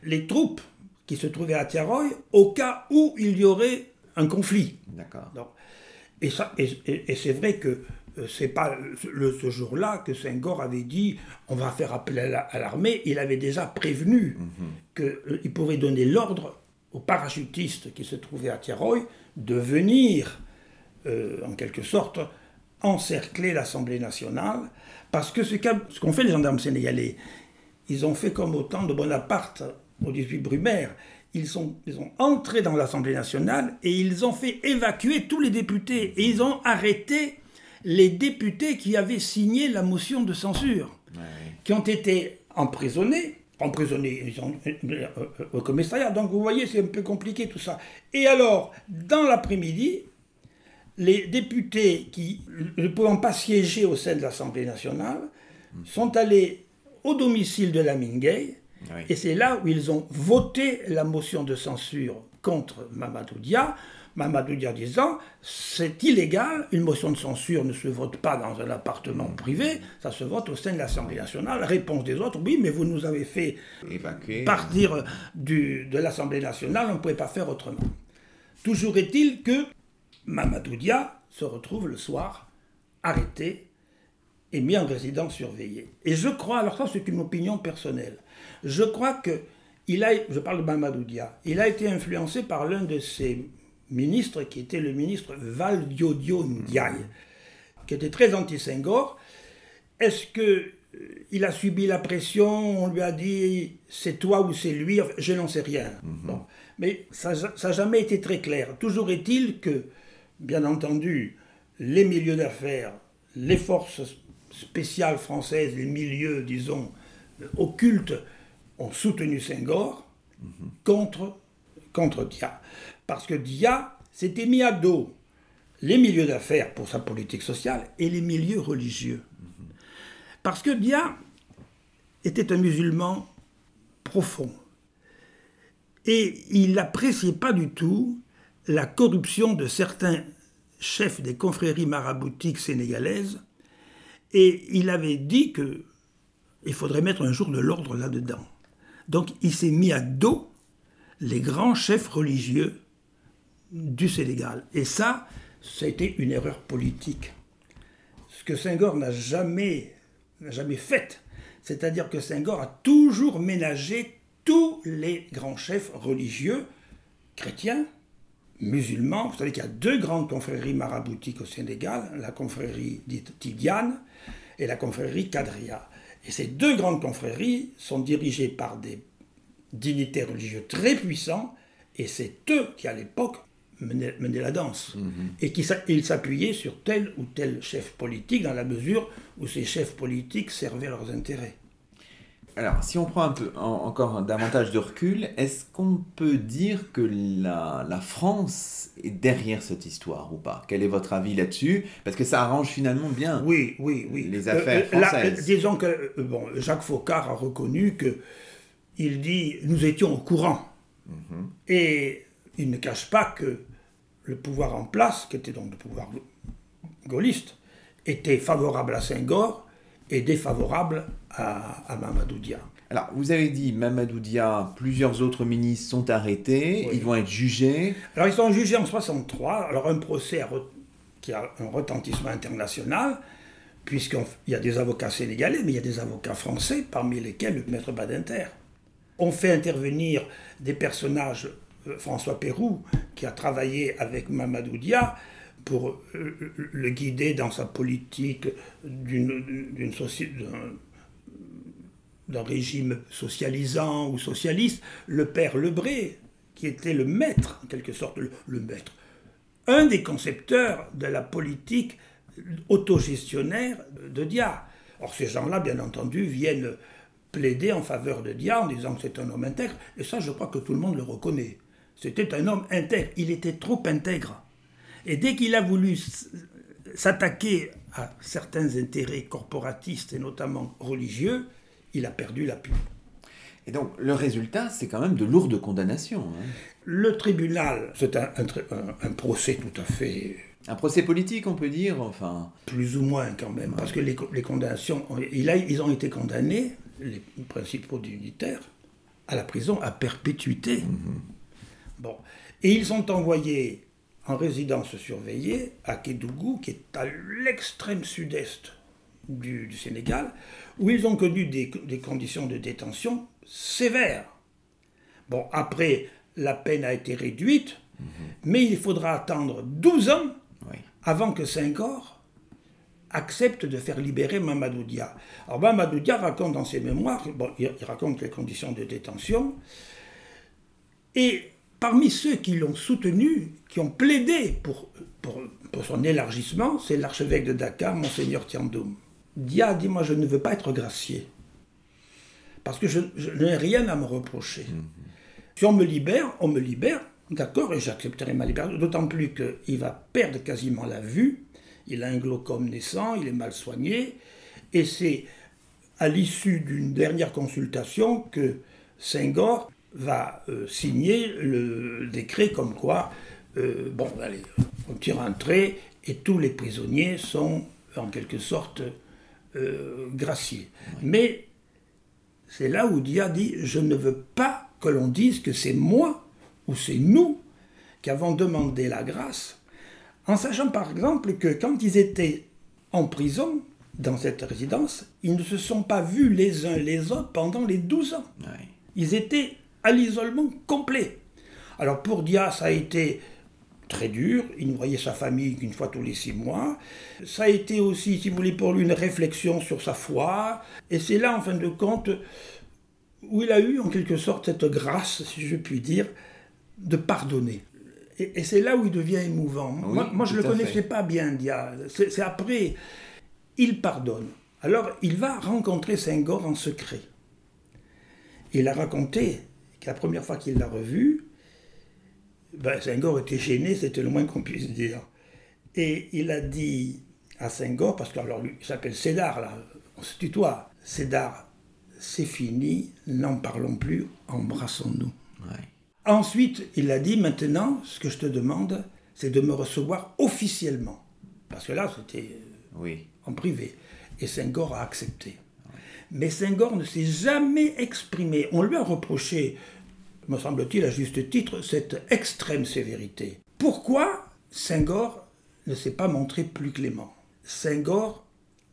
les troupes qui se trouvaient à Tiaroy au cas où il y aurait un conflit. D'accord. Et, et, c'est vrai que c'est pas le, ce jour-là que Senghor avait dit on va faire appel à l'armée. Il avait déjà prévenu mm-hmm. qu'il euh, pouvait donner l'ordre aux parachutistes qui se trouvaient à Tiaroy de venir, euh, en quelque sorte, encercler l'Assemblée nationale. Parce que ce qu'ont fait les gendarmes sénégalais, ils ont fait comme au temps de Bonaparte au 18 Brumaire ils sont, ils ont entré dans l'Assemblée nationale et ils ont fait évacuer tous les députés et ils ont arrêté les députés qui avaient signé la motion de censure, qui ont été emprisonnés, emprisonnés ils ont, euh, euh, au commissariat. Donc vous voyez, c'est un peu compliqué tout ça. Et alors, dans l'après-midi, les députés qui ne pouvant pas siéger au sein de l'Assemblée nationale sont allés au domicile de la Gay et c'est là où ils ont voté la motion de censure contre Mamadou Dia. Mamadou Dia disant c'est illégal, une motion de censure ne se vote pas dans un appartement privé, ça se vote au sein de l'Assemblée nationale. Réponse des autres oui, mais vous nous avez fait partir de l'Assemblée nationale, on ne pouvait pas faire autrement. Toujours est-il que Mamadou Dia se retrouve le soir arrêté et mis en résidence surveillée. Et je crois, alors ça c'est une opinion personnelle, je crois que il a, je parle de Mamadou Dia, il a été influencé par l'un de ses ministres qui était le ministre Valdiodio Ndiaye, qui était très anti-Senghor. Est-ce que euh, il a subi la pression, on lui a dit c'est toi ou c'est lui, je n'en sais rien. Mhm. bon. Mais ça n'a jamais été très clair. Toujours est-il que, bien entendu, les milieux d'affaires, les forces spéciales françaises, les milieux, disons, occultes, ont soutenu Senghor contre, contre Dia. Parce que Dia s'était mis à dos les milieux d'affaires pour sa politique sociale et les milieux religieux. Parce que Dia était un musulman profond. Et il n'appréciait pas du tout la corruption de certains chefs des confréries maraboutiques sénégalaises. Et il avait dit que il faudrait mettre un jour de l'ordre là-dedans. Donc il s'est mis à dos les grands chefs religieux du Sénégal. Et ça, été une erreur politique. Ce que Senghor n'a jamais, jamais fait. C'est-à-dire que Senghor a toujours ménagé tous les grands chefs religieux, chrétiens, musulmans. Vous savez qu'il y a deux grandes confréries maraboutiques au Sénégal, la confrérie dite Tidiane et la confrérie Kadria. Et ces deux grandes confréries sont dirigées par des dignitaires religieux très puissants, et c'est eux qui, à l'époque, menaient, la danse. Mhm. Et qu'ils s'appuyaient sur tel ou tel chef politique, dans la mesure où ces chefs politiques servaient leurs intérêts. Alors, si on prend un peu encore davantage de recul, est-ce qu'on peut dire que la, la, France est derrière cette histoire ou pas? Quel est votre avis là-dessus? Parce que ça arrange finalement bien oui, oui, oui. les affaires euh, françaises. disons que euh, bon, Jacques Faucard a reconnu que il dit nous étions au courant. Mhm. Et il ne cache pas que le pouvoir en place, qui était donc le pouvoir gaulliste, était favorable à Senghor et défavorable à, Mamadou Dia. Alors, vous avez dit Mamadou Dia, plusieurs autres ministres sont arrêtés, ils vont être jugés. Alors, ils sont jugés en 63. Alors, un procès qui a un retentissement international, puisqu'il y a des avocats sénégalais, mais il y a des avocats français, parmi lesquels le maître Badinter. On fait intervenir des personnages, François Pérou, qui a travaillé avec Mamadou Dia, pour euh, le guider dans sa politique d'un régime socialisant ou socialiste, le père Lebré, qui était le maître, en quelque sorte, le, maître, un des concepteurs de la politique autogestionnaire de Dia. Or, ces gens-là, bien entendu, viennent plaider en faveur de Dia en disant que c'est un homme intègre, et ça, je crois que tout le monde le reconnaît. C'était un homme intègre, il était trop intègre. Et dès qu'il a voulu s'attaquer à certains intérêts corporatistes et notamment religieux, il a perdu la pub. Et donc le résultat, c'est quand même de lourdes condamnations. Hein. Le tribunal, c'est un, procès tout à fait... Un procès politique, on peut dire, enfin... Plus ou moins quand même, parce que les, condamnations, il a, ils ont été condamnés, les principaux dignitaires, à la prison à perpétuité. Mhm. Bon. Et ils sont envoyés en résidence surveillée à Kédougou, qui est à l'extrême sud-est du, Sénégal, où ils ont connu des, conditions de détention sévères. Bon, après, la peine a été réduite, mhm. mais il faudra attendre 12 ans avant que Senghor accepte de faire libérer Mamadou Dia. Alors Mamadou Dia raconte dans ses mémoires, bon, il raconte les conditions de détention, et parmi ceux qui l'ont soutenu, qui ont plaidé pour, pour, son élargissement, c'est l'archevêque de Dakar, Monseigneur Tiandoum. Dia dit Moi, je ne veux pas être gracié. Parce que je, n'ai rien à me reprocher. Mhm. Si on me libère, on me libère D'accord, et j'accepterai ma libération, d'autant plus qu'il va perdre quasiment la vue, il a un glaucome naissant, il est mal soigné, et c'est à l'issue d'une dernière consultation que Senghor va euh, signer le décret comme quoi, euh, bon, allez, on tire un trait et tous les prisonniers sont en quelque sorte euh, graciés. Mais c'est là où Dia dit Je ne veux pas que l'on dise que c'est moi ou c'est nous qui avons demandé la grâce, en sachant par exemple que quand ils étaient en prison, dans cette résidence, ils ne se sont pas vus les uns les autres pendant les 12 ans. Ils étaient à l'isolement complet. Alors pour Dia, ça a été très dur. Il ne voyait sa famille qu'une fois tous les six mois. Ça a été aussi, si vous voulez, pour lui une réflexion sur sa foi. Et c'est là, en fin de compte, où il a eu en quelque sorte cette grâce, si je puis dire, de pardonner. Et, c'est là où il devient émouvant. moi, je ne le connaissais pas bien, Dia. C'est après, il pardonne. Alors, il va rencontrer Senghor en secret. Il a raconté la première fois qu'il l'a revu, ben, Senghor était gêné, c'était le moins qu'on puisse dire. Et il a dit à Senghor, parce qu'il s'appelle Cédar, là, on se tutoie, Cédar, c'est fini, n'en parlons plus, embrassons-nous. Ensuite, il a dit, maintenant, ce que je te demande, c'est de me recevoir officiellement. Parce que là, c'était oui. en privé. Et Senghor a accepté. Mais Senghor ne s'est jamais exprimé. On lui a reproché me semble-t-il à juste titre, cette extrême sévérité. Pourquoi Senghor ne s'est pas montré plus clément? Senghor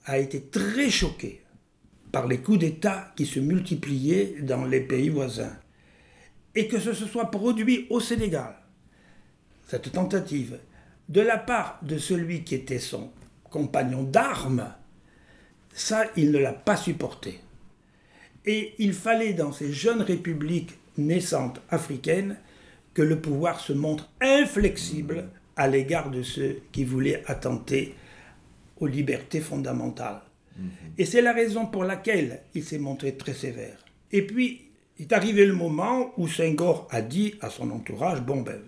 a été très choqué par les coups d'État qui se multipliaient dans les pays voisins. Et que ce se soit produit au Sénégal, cette tentative, de la part de celui qui était son compagnon d'armes, ça, il ne l'a pas supporté. Et il fallait dans ces jeunes républiques naissante africaine que le pouvoir se montre inflexible à l'égard de ceux qui voulaient attenter aux libertés fondamentales. Mhm. Et c'est la raison pour laquelle il s'est montré très sévère. Et puis, il est arrivé le moment où Senghor a dit à son entourage, bon ben,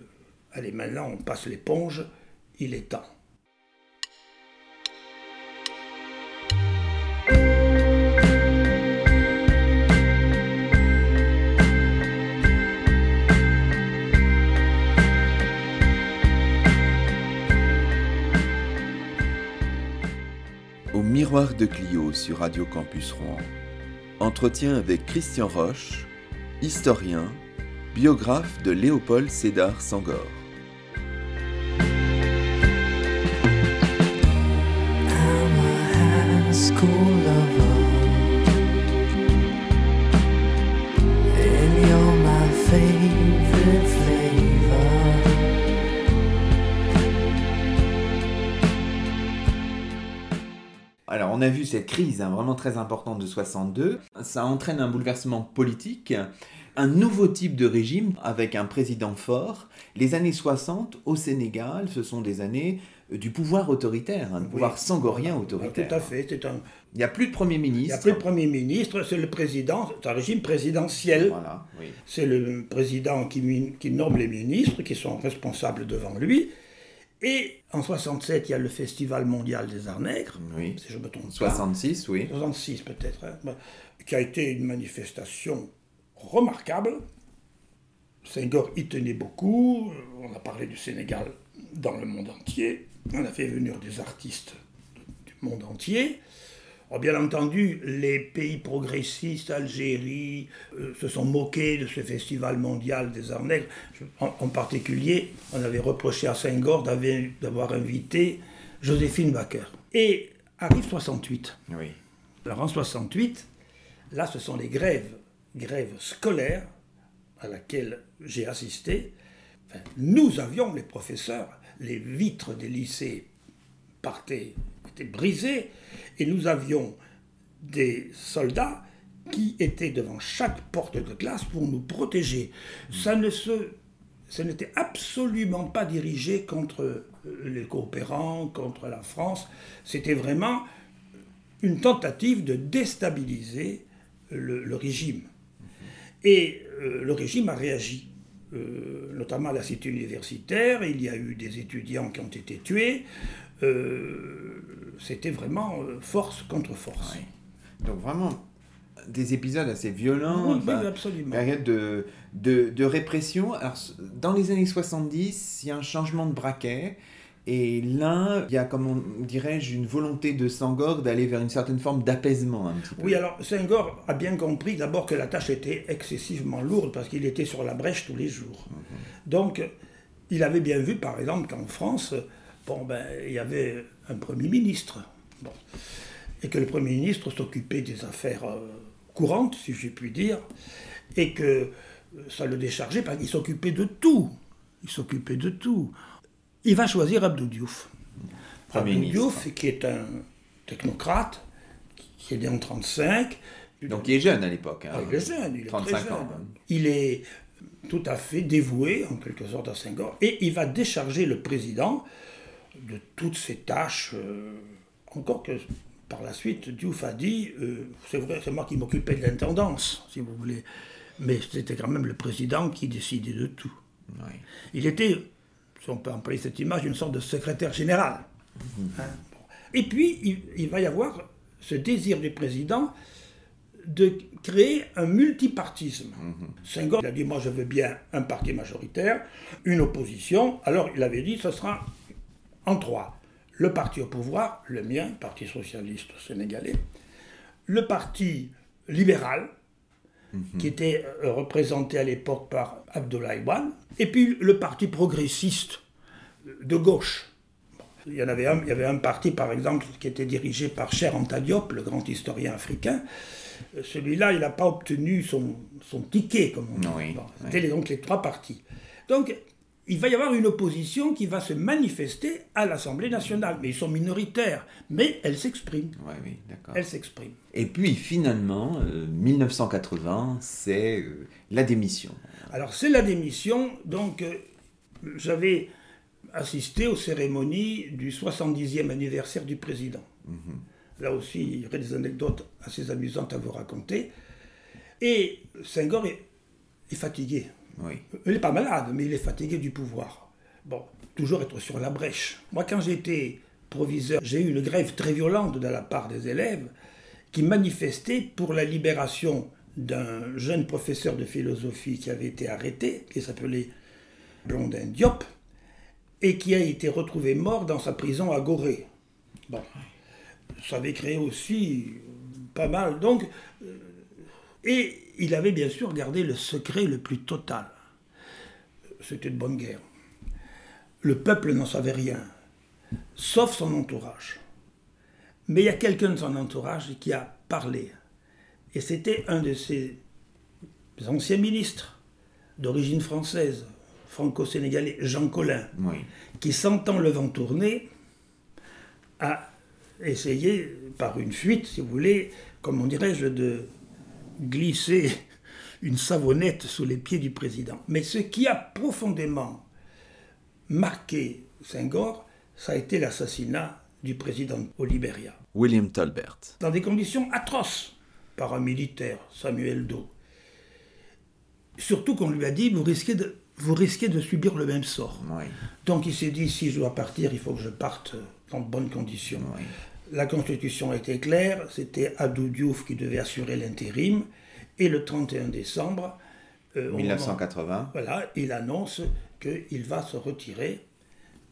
allez maintenant on passe l'éponge, il est temps. Miroir de Clio sur Radio Campus Rouen. Entretien avec Christian Roche, historien, biographe de Léopold Sédar Sangor. On a vu cette crise hein, vraiment très importante de 62. Ça entraîne un bouleversement politique, un nouveau type de régime avec un président fort. Les années 60 au Sénégal, ce sont des années euh, du pouvoir autoritaire, un pouvoir sangorien autoritaire. Tout à fait. Il n'y a plus de Premier ministre. Il n'y a plus de Premier ministre, c'est le président, c'est un régime présidentiel. Voilà, C'est le président qui, qui nomme les ministres, qui sont responsables devant lui. Et en 67, il y a le Festival mondial des arts nègres, oui. si je me trompe 66, oui. 66 peut-être, hein, qui a été une manifestation remarquable. Senghor y tenait beaucoup. On a parlé du Sénégal dans le monde entier. On a fait venir des artistes du monde entier bien entendu, les pays progressistes, Algérie, euh, se sont moqués de ce festival mondial des arts nègres. En, particulier, on avait reproché à Senghor d'avoir invité Joséphine Baker. Et arrive 68. Oui. Alors en 68, là, ce sont les grèves, grèves scolaires à laquelle j'ai assisté. nous avions, les professeurs, les vitres des lycées partaient, brisées, et nous avions des soldats qui étaient devant chaque porte de classe pour nous protéger. Ça ne se, ce n'était absolument pas dirigé contre les coopérants, contre la France. C'était vraiment une tentative de déstabiliser le, régime. Et euh, le régime a réagi. euh, notamment à la cité universitaire. Il y a eu des étudiants qui ont été tués. Euh, c'était vraiment euh, force contre force. Donc vraiment des épisodes assez violents, Oui, bah, absolument. période de, de, de répression. Alors, dans les années 70, il y a un changement de braquet. Et là, il y a, comme dirais-je, une volonté de Sangor d'aller vers une certaine forme d'apaisement un petit peu. Oui, alors Senghor a bien compris d'abord que la tâche était excessivement lourde parce qu'il était sur la brèche tous les jours. Donc, il avait bien vu, par exemple, qu'en France, bon, ben, il y avait un Premier ministre. Bon. Et que le Premier ministre s'occupait des affaires euh, courantes, si je puis dire, et que euh, ça le déchargeait parce qu'il s'occupait de tout. Il s'occupait de tout. Il va choisir Abdou Diouf. Premier Abdou ministre. Diouf, qui est un technocrate, qui est né en 35. Donc il est jeune à l'époque. hein. Ah, il est jeune, il est 35 très jeune. ans. hein. Il est tout à fait dévoué, en quelque sorte, à Senghor, et il va décharger le président de toutes ses tâches. euh, encore que par la suite, Diouf a dit, euh, c'est vrai, c'est moi qui m'occupais de l'intendance, si vous voulez, mais c'était quand même le président qui décidait de tout. Oui. Il était, si on peut employer cette image, une sorte de secrétaire général. Hein, bon. Et puis, il, il va y avoir ce désir du président de créer un multipartisme. Senghor il a dit, moi je veux bien un parti majoritaire, une opposition. Alors il avait dit, ce sera en trois. Le parti au pouvoir, le mien, Parti socialiste sénégalais, le parti libéral, qui était euh, représenté à l'époque par Abdoulaye Wade, et puis le parti progressiste de gauche. Il y, en avait un, il y avait un parti, par exemple, qui était dirigé par Cher Anta Diop, le grand historien africain. Euh, Celui-là, il n'a pas obtenu son, son ticket, comme on dit. Oui, Bon. C'était donc les trois partis. Donc, il va y avoir une opposition qui va se manifester à l'Assemblée nationale. Mais ils sont minoritaires. Mais elle s'exprime. Ouais, oui, d'accord. Elle s'exprime. Et puis finalement, euh, 1980, c'est euh, la démission. Alors c'est la démission, donc euh, j'avais assisté aux cérémonies du 70e anniversaire du président. Là aussi, il y aurait des anecdotes assez amusantes à vous raconter. Et Senghor est, est fatigué. Il n'est pas malade, mais il est fatigué du pouvoir. Bon, toujours être sur la brèche. Moi, quand j'étais proviseur, j'ai eu une grève très violente de la part des élèves qui manifestaient pour la libération d'un jeune professeur de philosophie qui avait été arrêté, qui s'appelait Blondin Diop, et qui a été retrouvé mort dans sa prison à Gorée. Bon, ça avait créé aussi pas mal. Donc, euh, et il avait bien sûr gardé le secret le plus total. C'était de bonne guerre. Le peuple n'en savait rien, sauf son entourage. Mais il y a quelqu'un de son entourage qui a parlé. Et c'était un de ses anciens ministres d'origine française, franco-sénégalais, Jean Collin, Oui. qui, sentant le vent tourner, a essayé, par une fuite, si vous voulez, comment dirais-je, de glisser une savonnette sous les pieds du président. Mais ce qui a profondément marqué Senghor, ça a été l'assassinat du président au Libéria, William Tolbert. dans des conditions atroces, par un militaire, Samuel Doe. Surtout qu'on lui a dit, vous risquez de, vous risquez de subir le même sort. Oui. Donc il s'est dit, si je dois partir, il faut que je parte dans de bonnes conditions. Oui. La constitution était claire, c'était Abdou Diouf qui devait assurer l'intérim, et le 31 décembre, euh, au moment- 1980. voilà, il annonce qu'il va se retirer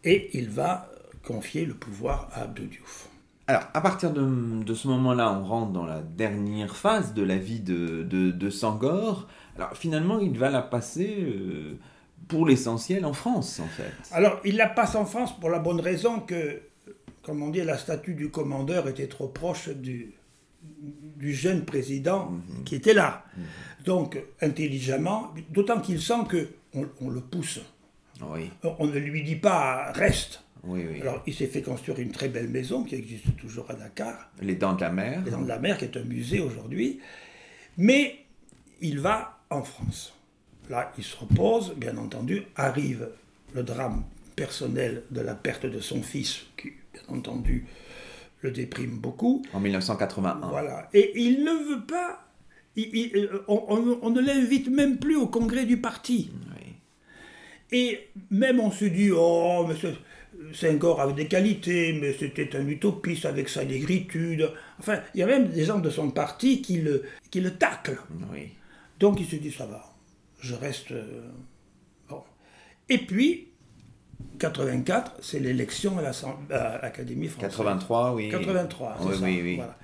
et il va confier le pouvoir à Abdou Diouf. Alors, à partir de, de ce moment-là, on rentre dans la dernière phase de la vie de, de, de Sangor. Alors, finalement, il va la passer, euh, pour l'essentiel, en France, en fait. Alors, il la passe en France pour la bonne raison que, comme on dit, la statue du commandeur était trop proche du, du jeune président qui était là. Donc, intelligemment, d'autant qu'il sent que on, on le pousse. Oui, On ne lui dit pas reste. oui, oui. Alors, il s'est fait construire une très belle maison qui existe toujours à Dakar, Les Dents de la Mer. les Dents de la Mer, qui est un musée aujourd'hui. Mais il va en France. Là, il se repose, bien entendu. Arrive le drame personnel de la perte de son fils, qui, bien entendu, le déprime beaucoup. En 1981. Voilà. Et il ne veut pas. il- il- on, on- on ne l'invite même plus au congrès du parti. Oui. Et même on se dit, oh, mais Senghor avait des qualités, mais c'était un utopiste avec sa négritude. Enfin, il y a même des gens de son parti qui le, qui le taclent. Oui. Donc il se dit, ça va, je reste... Euh, bon. Et puis, 84, c'est l'élection à l'Académie française. 83, oui. 83, c'est oui, ça. Oui, oui. Voilà.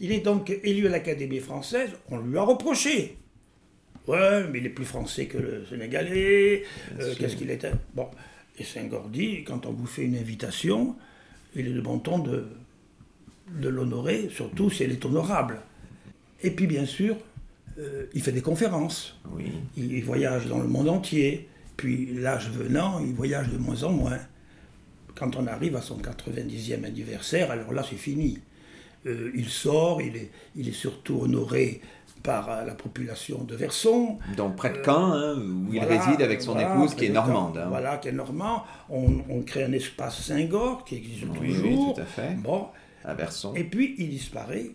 Il est donc élu à l'Académie française, on lui a reproché. Ouais, mais il est plus français que le Sénégalais, euh, qu'est-ce qu'il était? Bon, et Senghor dit, quand on vous fait une invitation, il est de bon ton de, de l'honorer, surtout si elle est honorable. Et puis bien sûr, euh, il fait des conférences. Oui. Il, voyage dans le monde entier. Puis l'âge venant, il voyage de moins en moins. Quand on arrive à son 90e anniversaire, alors là c'est fini. Euh, il sort, il est, il est surtout honoré par euh, la population de Verson. Donc près de Caen, hein, où il réside avec son épouse qui est normande. Hein. Voilà, qui est normand. On, crée un espace Saint-Gor qui existe toujours. Oui, tout à fait. Bon. À Verson. Et puis il disparaît,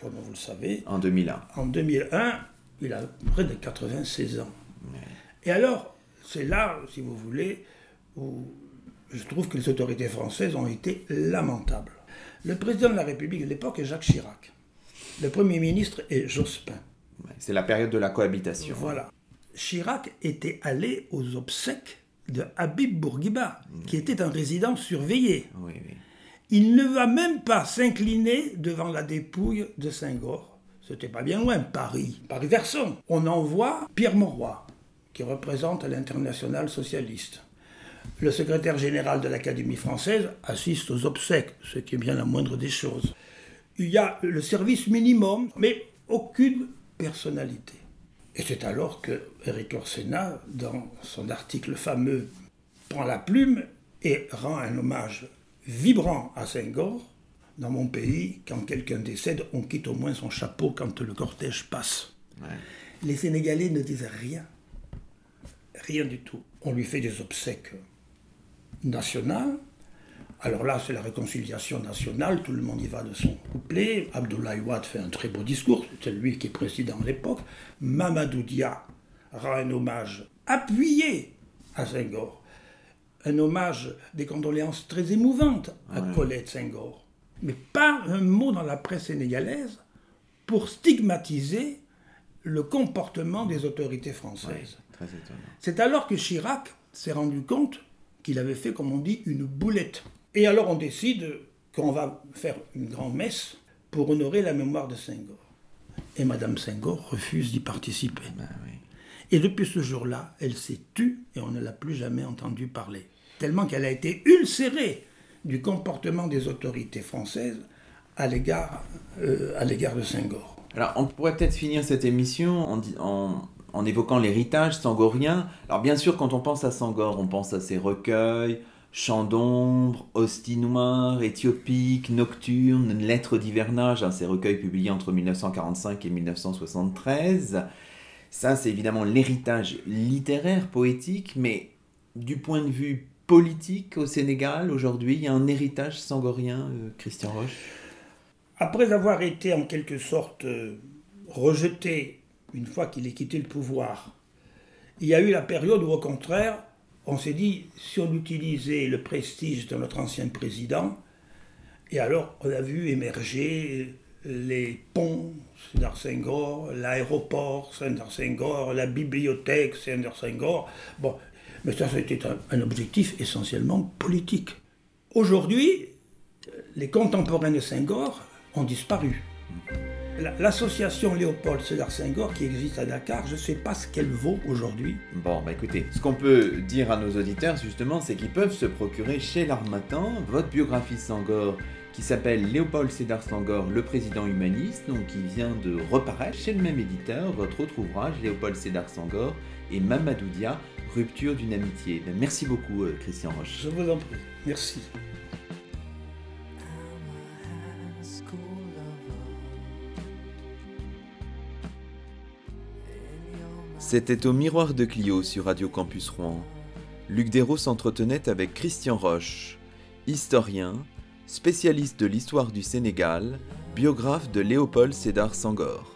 comme vous le savez. En 2001. En 2001, il a près de 96 ans. Et alors, c'est là, si vous voulez, où je trouve que les autorités françaises ont été lamentables. Le président de la République de l'époque est Jacques Chirac. Le Premier ministre est Jospin. C'est la période de la cohabitation. Voilà. Chirac était allé aux obsèques de Habib Bourguiba, qui était un résident surveillé. Oui, oui. Il ne va même pas s'incliner devant la dépouille de Saint-Gor. C'était pas bien loin, Paris, Paris-Verson. On envoie Pierre Mauroy, qui représente l'international socialiste. Le secrétaire général de l'Académie française assiste aux obsèques, ce qui est bien la moindre des choses. Il y a le service minimum, mais aucune personnalité. Et c'est alors que Eric Orsena, dans son article fameux, prend la plume et rend un hommage vibrant à Senghor. Dans mon pays, quand quelqu'un décède, on quitte au moins son chapeau quand le cortège passe. Les Sénégalais ne disent rien. Rien du tout. On lui fait des obsèques nationales. Alors là, c'est la réconciliation nationale, tout le monde y va de son couplet. Abdoulaye Wade fait un très beau discours, c'est lui qui est président à l'époque. Mamadou Dia rend un hommage appuyé à Senghor. Un hommage, des condoléances très émouvantes à Colette Senghor. Mais pas un mot dans la presse sénégalaise pour stigmatiser le comportement des autorités françaises. C'est alors que Chirac s'est rendu compte qu'il avait fait, comme on dit, une boulette. Et alors on décide qu'on va faire une grande messe pour honorer la mémoire de Senghor. Et Madame Senghor refuse d'y participer. Ben et depuis ce jour-là, elle s'est tue et on ne l'a plus jamais entendue parler. Tellement qu'elle a été ulcérée du comportement des autorités françaises à l'égard euh, de Senghor. Alors, on pourrait peut-être finir cette émission en, en, en évoquant l'héritage sangorien. Alors, bien sûr, quand on pense à Sangor, on pense à ses recueils, Chants d'ombre, Hostie noire, Éthiopique, Nocturne, Lettres d'hivernage, hein, ces recueils publiés entre 1945 et 1973. Ça, c'est évidemment l'héritage littéraire, poétique, mais du point de vue politique au Sénégal, aujourd'hui, il y a un héritage sangorien, euh, Christian Roche? Après avoir été en quelque sorte euh, rejeté une fois qu'il ait quitté le pouvoir, il y a eu la période où, au contraire, on s'est dit, si on utilisait le prestige de notre ancien président, et alors on a vu émerger les ponts Senghor, l'aéroport Senghor, la bibliothèque Senghor. Bon, mais ça, c'était un, objectif essentiellement politique. Aujourd'hui, les contemporains de Senghor ont disparu. L'association Léopold Sédar Senghor qui existe à Dakar, je ne sais pas ce qu'elle vaut aujourd'hui. Bon, bah écoutez, ce qu'on peut dire à nos auditeurs justement, c'est qu'ils peuvent se procurer chez l'Armatan votre biographie Senghor qui s'appelle Léopold Sédar Senghor, le président humaniste, donc qui vient de reparaître chez le même éditeur, votre autre ouvrage, Léopold Sédar Senghor et Mamadou Dia, Rupture d'une amitié. Ben, merci beaucoup, euh, Christian Roche. Je vous en prie. Merci. C'était au Miroir de Clio sur Radio Campus Rouen. Luc Dérault s'entretenait avec Christian Roche, historien, spécialiste de l'histoire du Sénégal, biographe de Léopold Sédar Sangor.